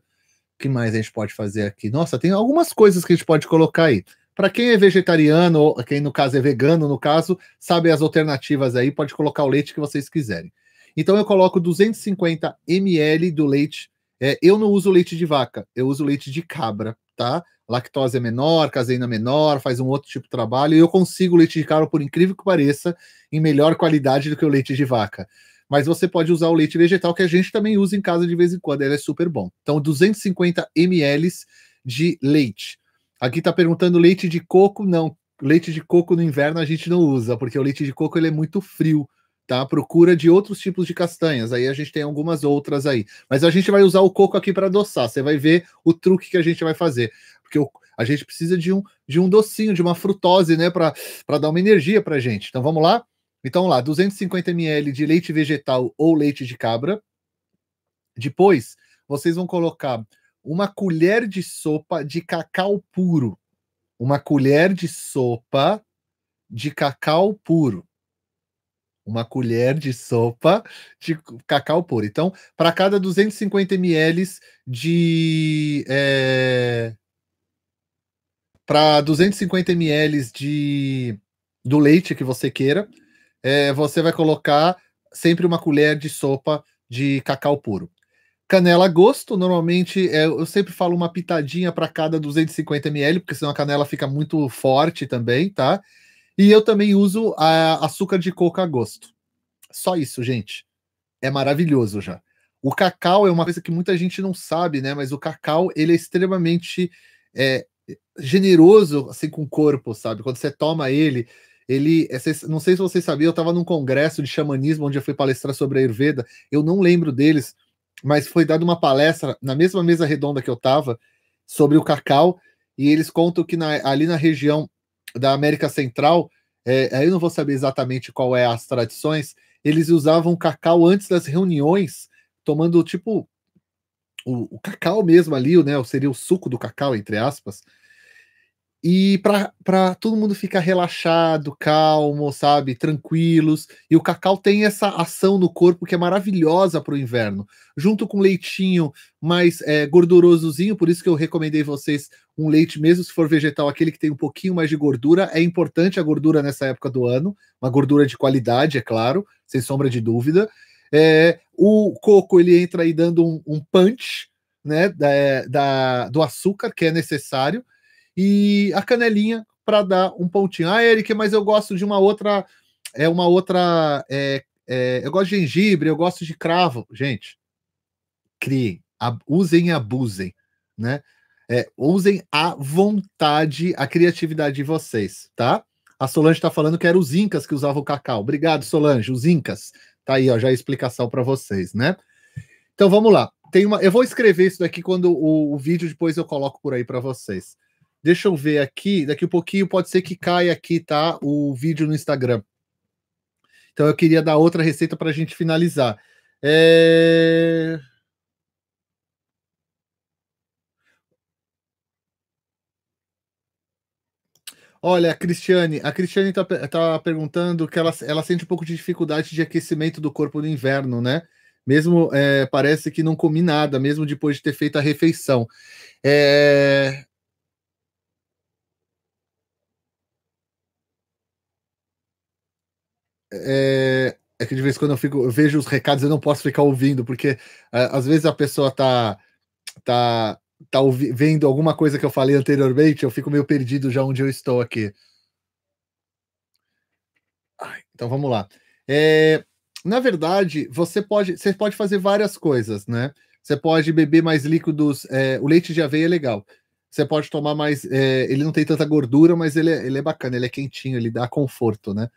que mais a gente pode fazer aqui? Nossa, tem algumas coisas que a gente pode colocar aí. Para quem é vegetariano, ou quem no caso é vegano, no caso, sabe as alternativas aí, pode colocar o leite que vocês quiserem. Então eu coloco 250 ml do leite. É, eu não uso leite de vaca, eu uso leite de cabra, tá? Lactose é menor, caseína menor, faz um outro tipo de trabalho. E eu consigo leite de cabra, por incrível que pareça, em melhor qualidade do que o leite de vaca. Mas você pode usar o leite vegetal, que a gente também usa em casa de vez em quando, ele é super bom. Então, 250 ml de leite. Aqui está perguntando leite de coco, não. Leite de coco no inverno a gente não usa, porque o leite de coco ele é muito frio tá? Procura de outros tipos de castanhas. Aí a gente tem algumas outras aí. Mas a gente vai usar o coco aqui para adoçar. Você vai ver o truque que a gente vai fazer. Porque o, a gente precisa de um, de um docinho, de uma frutose, né? Para dar uma energia para gente. Então vamos lá? Então lá, 250 ml de leite vegetal ou leite de cabra. Depois, vocês vão colocar uma colher de sopa de cacau puro. Uma colher de sopa de cacau puro uma colher de sopa de cacau puro. Então, para cada 250 ml de. É, para 250 ml de, do leite que você queira, é, você vai colocar sempre uma colher de sopa de cacau puro. Canela a gosto, normalmente é, eu sempre falo uma pitadinha para cada 250 ml, porque senão a canela fica muito forte também, tá? E eu também uso açúcar de coco a gosto. Só isso, gente. É maravilhoso já. O cacau é uma coisa que muita gente não sabe, né? Mas o cacau ele é extremamente é, generoso assim com o corpo, sabe? Quando você toma ele, ele, é, não sei se vocês sabiam, eu estava num congresso de xamanismo onde eu fui palestrar sobre a Ayurveda. Eu não lembro deles, mas foi dada uma palestra na mesma mesa redonda que eu estava sobre o cacau e eles contam que na, ali na região da América Central, é, aí eu não vou saber exatamente qual é as tradições, eles usavam cacau antes das reuniões, tomando tipo o, o cacau mesmo ali, né? Seria o suco do cacau, entre aspas, e para todo mundo ficar relaxado, calmo, sabe, tranquilos. E o cacau tem essa ação no corpo que é maravilhosa para o inverno, junto com leitinho mais é, gordurosozinho. Por isso que eu recomendei vocês um leite, mesmo se for vegetal, aquele que tem um pouquinho mais de gordura. É importante a gordura nessa época do ano, uma gordura de qualidade, é claro, sem sombra de dúvida. É, o coco ele entra aí dando um, um punch, né, da, da, do açúcar que é necessário e a canelinha para dar um pontinho. Ah, Eric, mas eu gosto de uma outra. É uma outra. É, é, eu gosto de gengibre, eu gosto de cravo. Gente, criem, usem e abusem, né? É, usem à vontade a criatividade de vocês, tá? A Solange está falando que eram os Incas que usavam o cacau. Obrigado, Solange, os Incas. Tá aí, ó, já a explicação para vocês, né? Então vamos lá. Tem uma, eu vou escrever isso daqui quando o, o vídeo depois eu coloco por aí para vocês. Deixa eu ver aqui. Daqui um pouquinho pode ser que caia aqui, tá? O vídeo no Instagram. Então eu queria dar outra receita para a gente finalizar. É... Olha, a Cristiane, a Cristiane está tá perguntando que ela, ela sente um pouco de dificuldade de aquecimento do corpo no inverno, né? Mesmo é, parece que não comi nada, mesmo depois de ter feito a refeição. É, é, é que de vez em quando eu, fico, eu vejo os recados eu não posso ficar ouvindo, porque é, às vezes a pessoa tá, tá, tá vendo alguma coisa que eu falei anteriormente, eu fico meio perdido já onde eu estou aqui. Então vamos lá. É, na verdade, você pode, você pode fazer várias coisas, né? Você pode beber mais líquidos. É, o leite de aveia é legal. Você pode tomar mais. É, ele não tem tanta gordura, mas ele é, ele é bacana, ele é quentinho, ele dá conforto, né?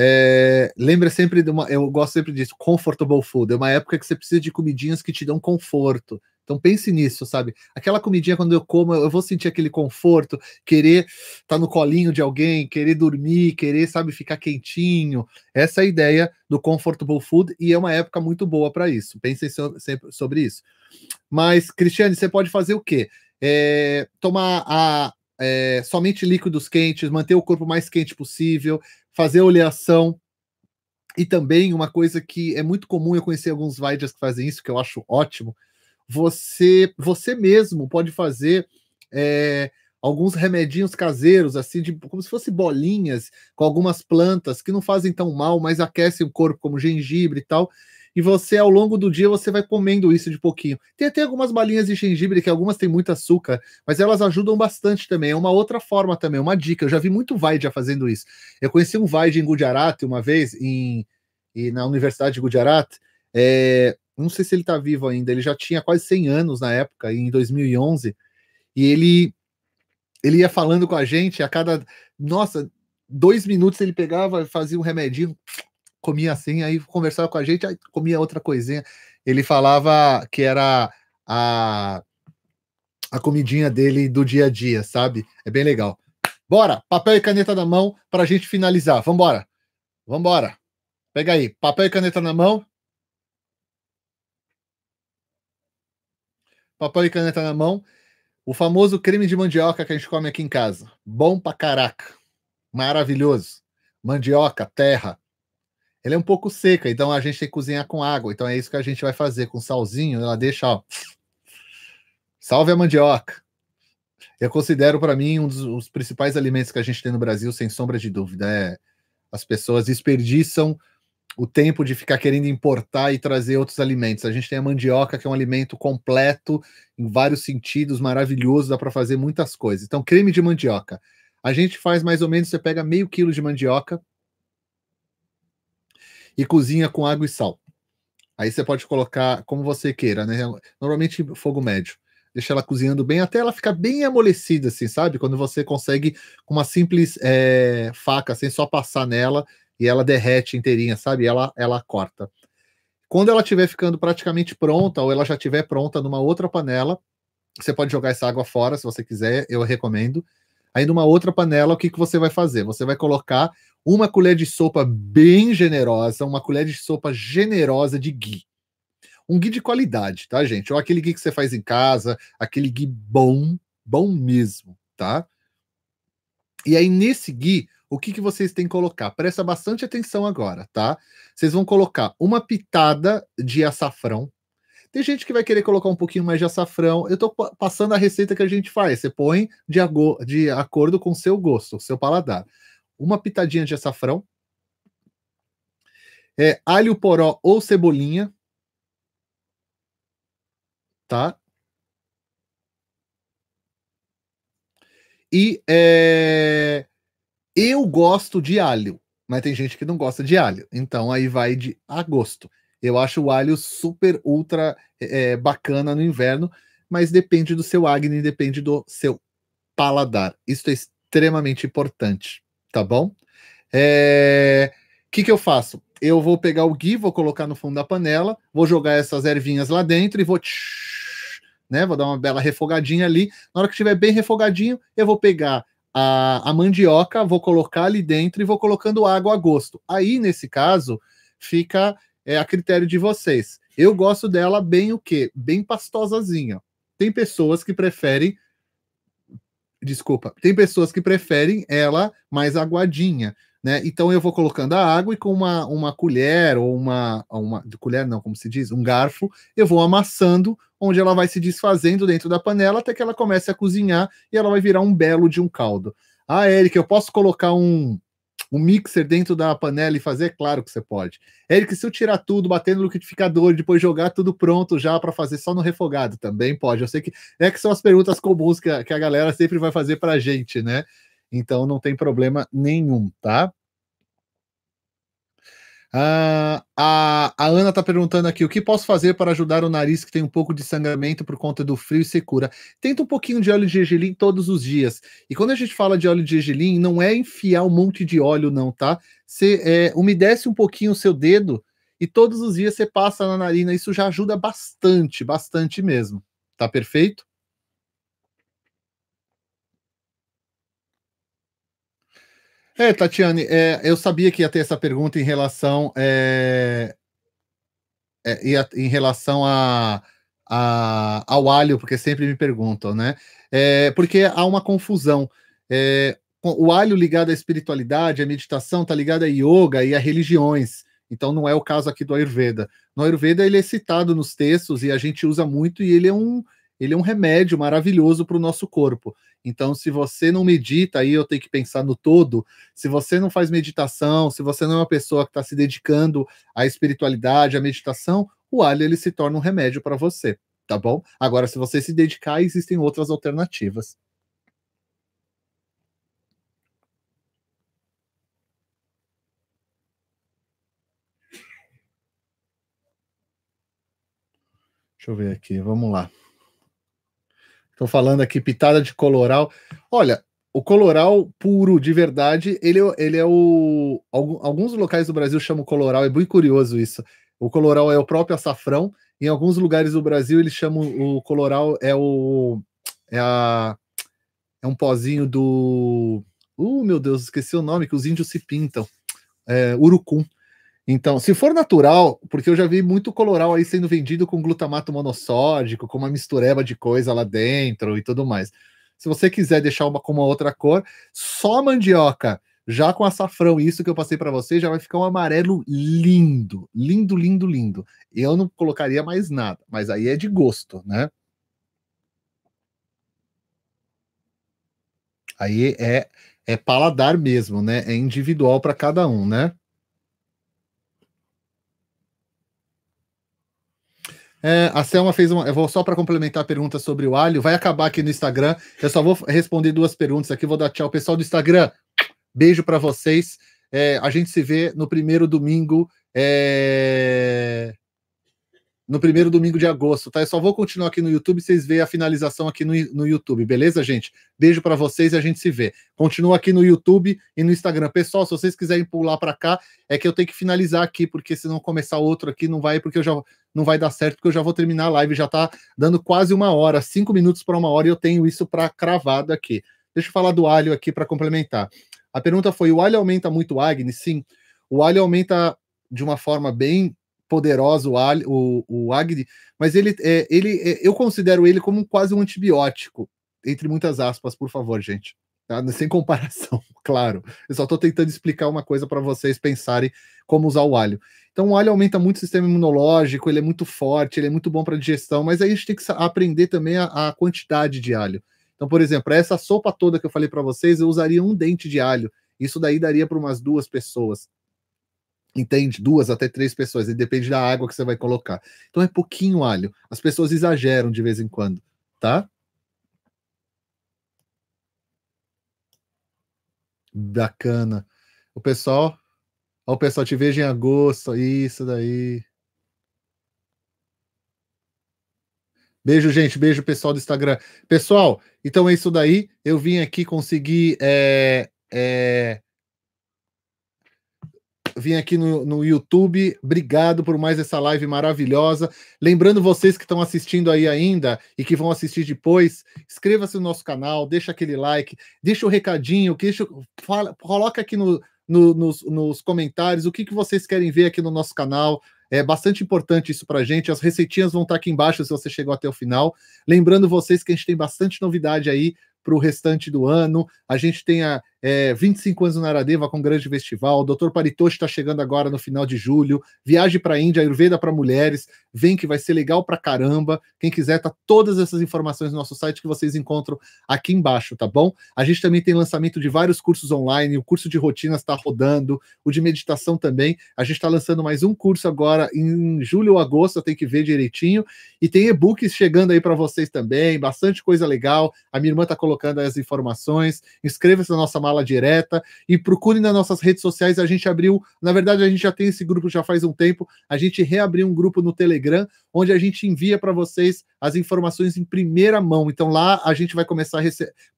É, lembra sempre de uma. Eu gosto sempre disso, comfortable food. É uma época que você precisa de comidinhas que te dão conforto. Então pense nisso, sabe? Aquela comidinha quando eu como, eu vou sentir aquele conforto, querer estar tá no colinho de alguém, querer dormir, querer, sabe, ficar quentinho. Essa é a ideia do comfortable food e é uma época muito boa para isso. Pensem sempre sobre isso. Mas, Cristiane, você pode fazer o quê? É, tomar a, é, somente líquidos quentes, manter o corpo mais quente possível, fazer oleação. E também uma coisa que é muito comum, eu conheci alguns Vaidyas que fazem isso, que eu acho ótimo. Você, você mesmo pode fazer é, alguns remedinhos caseiros, assim, de, como se fossem bolinhas, com algumas plantas que não fazem tão mal, mas aquecem o corpo, como gengibre e tal e você, ao longo do dia, você vai comendo isso de pouquinho. Tem até algumas balinhas de gengibre, que algumas têm muito açúcar, mas elas ajudam bastante também. É uma outra forma também, uma dica. Eu já vi muito Vaidya fazendo isso. Eu conheci um Vaidya em Gujarat uma vez, em, na Universidade de Gujarat. É, não sei se ele está vivo ainda, ele já tinha quase 100 anos na época, em 2011, e ele, ele ia falando com a gente a cada, nossa, dois minutos ele pegava, fazia um remedinho, comia assim, aí conversava com a gente, aí comia outra coisinha. Ele falava que era a, a comidinha dele do dia a dia, sabe? É bem legal. Bora, papel e caneta na mão para a gente finalizar. Vambora. Vambora. Pega aí, papel e caneta na mão. Papel e caneta na mão. O famoso creme de mandioca que a gente come aqui em casa. Bom pra caraca. Maravilhoso. Mandioca, terra, ela é um pouco seca, então a gente tem que cozinhar com água. Então é isso que a gente vai fazer com salzinho. Ela deixa, ó. Salve a mandioca. Eu considero para mim um dos principais alimentos que a gente tem no Brasil, sem sombra de dúvida. É as pessoas desperdiçam o tempo de ficar querendo importar e trazer outros alimentos. A gente tem a mandioca, que é um alimento completo, em vários sentidos, maravilhoso, dá para fazer muitas coisas. Então, creme de mandioca. A gente faz mais ou menos, você pega meio quilo de mandioca e cozinha com água e sal. Aí você pode colocar como você queira, né? Normalmente fogo médio. Deixa ela cozinhando bem até ela ficar bem amolecida, assim, sabe? Quando você consegue, com uma simples é, faca, assim, só passar nela e ela derrete inteirinha, sabe? Ela, ela corta. Quando ela estiver ficando praticamente pronta, ou ela já estiver pronta numa outra panela, você pode jogar essa água fora, se você quiser, eu recomendo. Aí numa outra panela, o que, que você vai fazer? Você vai colocar uma colher de sopa bem generosa, uma colher de sopa generosa de ghee. Um ghee de qualidade, tá, gente? Ou aquele ghee que você faz em casa, aquele ghee bom, bom mesmo, tá? E aí nesse ghee, o que, que vocês têm que colocar? Presta bastante atenção agora, tá? Vocês vão colocar uma pitada de açafrão. Tem gente que vai querer colocar um pouquinho mais de açafrão. Eu tô passando a receita que a gente faz. Você põe de, de acordo com o seu gosto, o seu paladar. Uma pitadinha de açafrão. É, alho poró ou cebolinha. Tá? E é, eu gosto de alho, mas tem gente que não gosta de alho. Então aí vai de a gosto. Eu acho o alho super, ultra é, bacana no inverno, mas depende do seu acne, depende do seu paladar. Isso é extremamente importante, tá bom? O é... que, que eu faço? Eu vou pegar o gui, vou colocar no fundo da panela, vou jogar essas ervinhas lá dentro e vou né? Vou dar uma bela refogadinha ali. Na hora que estiver bem refogadinho, eu vou pegar a, a mandioca, vou colocar ali dentro e vou colocando água a gosto. Aí, nesse caso, fica é, a critério de vocês. Eu gosto dela bem o quê? Bem pastosazinha. Tem pessoas que preferem. Desculpa, tem pessoas que preferem ela mais aguadinha. Né? Então eu vou colocando a água e com uma, uma colher ou uma, uma colher não, como se diz, um garfo, eu vou amassando, onde ela vai se desfazendo dentro da panela até que ela comece a cozinhar e ela vai virar um belo de um caldo. Ah, Eric, eu posso colocar um, um mixer dentro da panela e fazer? Claro que você pode. Eric, se eu tirar tudo, bater no liquidificador, depois jogar tudo pronto já para fazer só no refogado, também pode. Eu sei que é que são as perguntas comuns que a, que a galera sempre vai fazer para a gente, né? Então não tem problema nenhum, tá? Ah, a, a Ana está perguntando aqui: o que posso fazer para ajudar o nariz que tem um pouco de sangramento por conta do frio e secura? Tenta um pouquinho de óleo de gergelim todos os dias. E quando a gente fala de óleo de gergelim, não é enfiar um monte de óleo, não, tá? Você é, umedece um pouquinho o seu dedo e todos os dias você passa na narina. Isso já ajuda bastante, bastante mesmo. Tá perfeito? É, Tatiane, é, eu sabia que ia ter essa pergunta em relação é, é, em relação a, a, ao alho, porque sempre me perguntam, né? É, porque há uma confusão. É, o alho ligado à espiritualidade, à meditação, está ligado a yoga e a religiões. Então não é o caso aqui do Ayurveda. No Ayurveda ele é citado nos textos e a gente usa muito e ele é um, ele é um remédio maravilhoso para o nosso corpo. Então, se você não medita, aí eu tenho que pensar no todo. Se você não faz meditação, se você não é uma pessoa que está se dedicando à espiritualidade, à meditação, o alho ele se torna um remédio para você, tá bom? Agora, se você se dedicar, existem outras alternativas. Deixa eu ver aqui, vamos lá. Estou falando aqui pitada de coloral. Olha, o coloral puro, de verdade, ele, é ele é o. Alguns locais do Brasil chamam coloral, é muito curioso isso. O coloral é o próprio açafrão. Em alguns lugares do Brasil, eles chamam o coloral, é o. É, a, é um pozinho do. Uh, meu Deus, esqueci o nome, que os índios se pintam. É, urucum. Então, se for natural, porque eu já vi muito coloral aí sendo vendido com glutamato monossódico, com uma mistureba de coisa lá dentro e tudo mais. Se você quiser deixar uma com uma outra cor, só mandioca, já com açafrão, isso que eu passei para você, já vai ficar um amarelo lindo, lindo, lindo, lindo. Eu não colocaria mais nada, mas aí é de gosto, né? Aí é é paladar mesmo, né? É individual para cada um, né? É, a Selma fez uma. Eu vou só para complementar a pergunta sobre o alho. Vai acabar aqui no Instagram. Eu só vou responder duas perguntas aqui. Vou dar tchau, pessoal do Instagram. Beijo para vocês. É, a gente se vê no primeiro domingo. É no primeiro domingo de agosto, tá? Eu só vou continuar aqui no YouTube, vocês veem a finalização aqui no, no YouTube, beleza, gente? Beijo para vocês e a gente se vê. Continua aqui no YouTube e no Instagram. Pessoal, se vocês quiserem pular para cá, é que eu tenho que finalizar aqui, porque se não começar outro aqui, não vai, porque eu já não vai dar certo, porque eu já vou terminar a live, já tá dando quase uma hora, cinco minutos para uma hora, e eu tenho isso para cravado aqui. Deixa eu falar do alho aqui para complementar. A pergunta foi: o alho aumenta muito o Agni? Sim, o alho aumenta de uma forma bem poderoso o, o Agni, mas ele, é, ele é, eu considero ele como quase um antibiótico, entre muitas aspas, por favor, gente. Tá? Sem comparação, claro. Eu só estou tentando explicar uma coisa para vocês pensarem como usar o alho. Então, o alho aumenta muito o sistema imunológico, ele é muito forte, ele é muito bom para digestão, mas aí a gente tem que aprender também a, a quantidade de alho. Então, por exemplo, essa sopa toda que eu falei para vocês, eu usaria um dente de alho. Isso daí daria para umas duas pessoas. Entende? Duas até três pessoas, e depende da água que você vai colocar. Então é pouquinho alho. As pessoas exageram de vez em quando, tá? Bacana. O pessoal, ó, o pessoal te vejo em agosto, isso daí. Beijo, gente. Beijo, pessoal do Instagram. Pessoal, então é isso daí. Eu vim aqui conseguir é, é, vim aqui no, no YouTube. Obrigado por mais essa live maravilhosa. Lembrando vocês que estão assistindo aí ainda e que vão assistir depois, inscreva-se no nosso canal, deixa aquele like, deixa o um recadinho, deixa, fala, coloca aqui no, no, nos, nos comentários o que, que vocês querem ver aqui no nosso canal. É bastante importante isso para gente. As receitinhas vão estar aqui embaixo se você chegou até o final. Lembrando vocês que a gente tem bastante novidade aí para o restante do ano. A gente tem a é, 25 anos no Naradeva com grande festival. O Dr. Paritoshi está chegando agora no final de julho. Viagem para a Índia, Ayurveda para mulheres. Vem que vai ser legal para caramba. Quem quiser, tá todas essas informações no nosso site que vocês encontram aqui embaixo, tá bom? A gente também tem lançamento de vários cursos online. O curso de rotinas está rodando, o de meditação também. A gente está lançando mais um curso agora em julho ou agosto, tem que ver direitinho. E tem e-books chegando aí para vocês também, bastante coisa legal. A minha irmã está colocando as informações. Inscreva-se na nossa mala direta e procure nas nossas redes sociais. A gente abriu, na verdade, a gente já tem esse grupo já faz um tempo. A gente reabriu um grupo no Telegram, onde a gente envia para vocês as informações em primeira mão. Então lá a gente vai começar a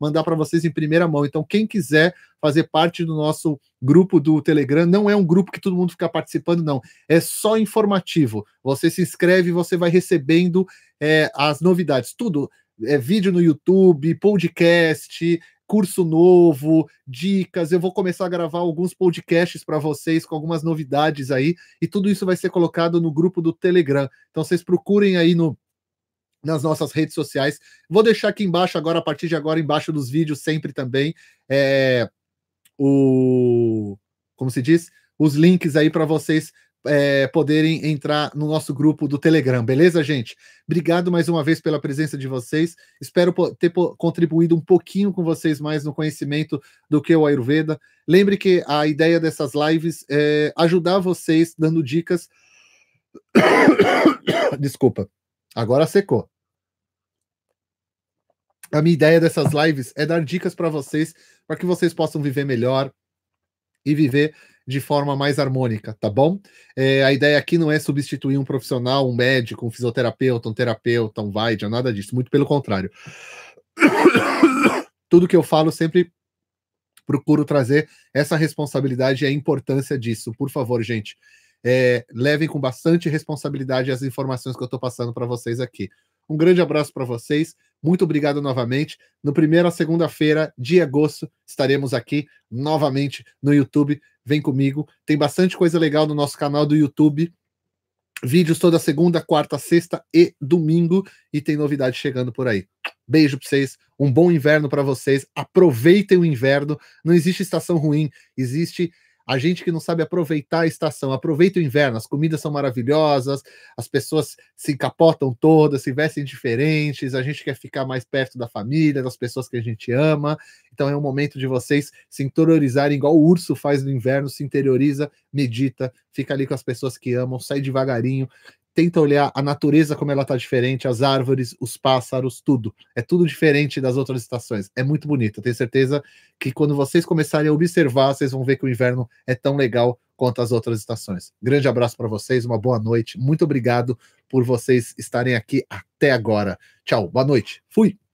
mandar para vocês em primeira mão. Então, quem quiser fazer parte do nosso grupo do Telegram, não é um grupo que todo mundo fica participando, não. É só informativo. Você se inscreve, você vai recebendo é, as novidades. Tudo. É vídeo no YouTube, podcast, curso novo, dicas. Eu vou começar a gravar alguns podcasts para vocês com algumas novidades aí, e tudo isso vai ser colocado no grupo do Telegram. Então vocês procurem aí no nas nossas redes sociais. Vou deixar aqui embaixo agora, a partir de agora, embaixo dos vídeos, sempre também, é, o como se diz, os links aí para vocês é, poderem entrar no nosso grupo do Telegram, beleza, gente? Obrigado mais uma vez pela presença de vocês. Espero ter contribuído um pouquinho com vocês mais no conhecimento do que o Ayurveda. Lembre que a ideia dessas lives é ajudar vocês dando dicas. Desculpa, agora secou. A minha ideia dessas lives é dar dicas para vocês, para que vocês possam viver melhor e viver de forma mais harmônica, tá bom? É, a ideia aqui não é substituir um profissional, um médico, um fisioterapeuta, um terapeuta, um vaidya, nada disso, muito pelo contrário. Tudo que eu falo sempre procuro trazer essa responsabilidade e a importância disso. Por favor, gente, é, levem com bastante responsabilidade as informações que eu estou passando para vocês aqui. Um grande abraço para vocês. Muito obrigado novamente. No primeira segunda-feira de agosto estaremos aqui novamente no YouTube. Vem comigo. Tem bastante coisa legal no nosso canal do YouTube. Vídeos toda segunda, quarta, sexta e domingo. E tem novidade chegando por aí. Beijo para vocês. Um bom inverno para vocês. Aproveitem o inverno. Não existe estação ruim. Existe a gente que não sabe aproveitar a estação, aproveita o inverno, as comidas são maravilhosas, as pessoas se encapotam todas, se vestem diferentes, a gente quer ficar mais perto da família, das pessoas que a gente ama. Então é um momento de vocês se interiorizarem, igual o urso faz no inverno, se interioriza, medita, fica ali com as pessoas que amam, sai devagarinho, tenta olhar a natureza como ela está diferente, as árvores, os pássaros, tudo. É tudo diferente das outras estações. É muito bonito. Tenho certeza que quando vocês começarem a observar, vocês vão ver que o inverno é tão legal quanto as outras estações. Grande abraço para vocês, uma boa noite. Muito obrigado por vocês estarem aqui até agora. Tchau, boa noite. Fui.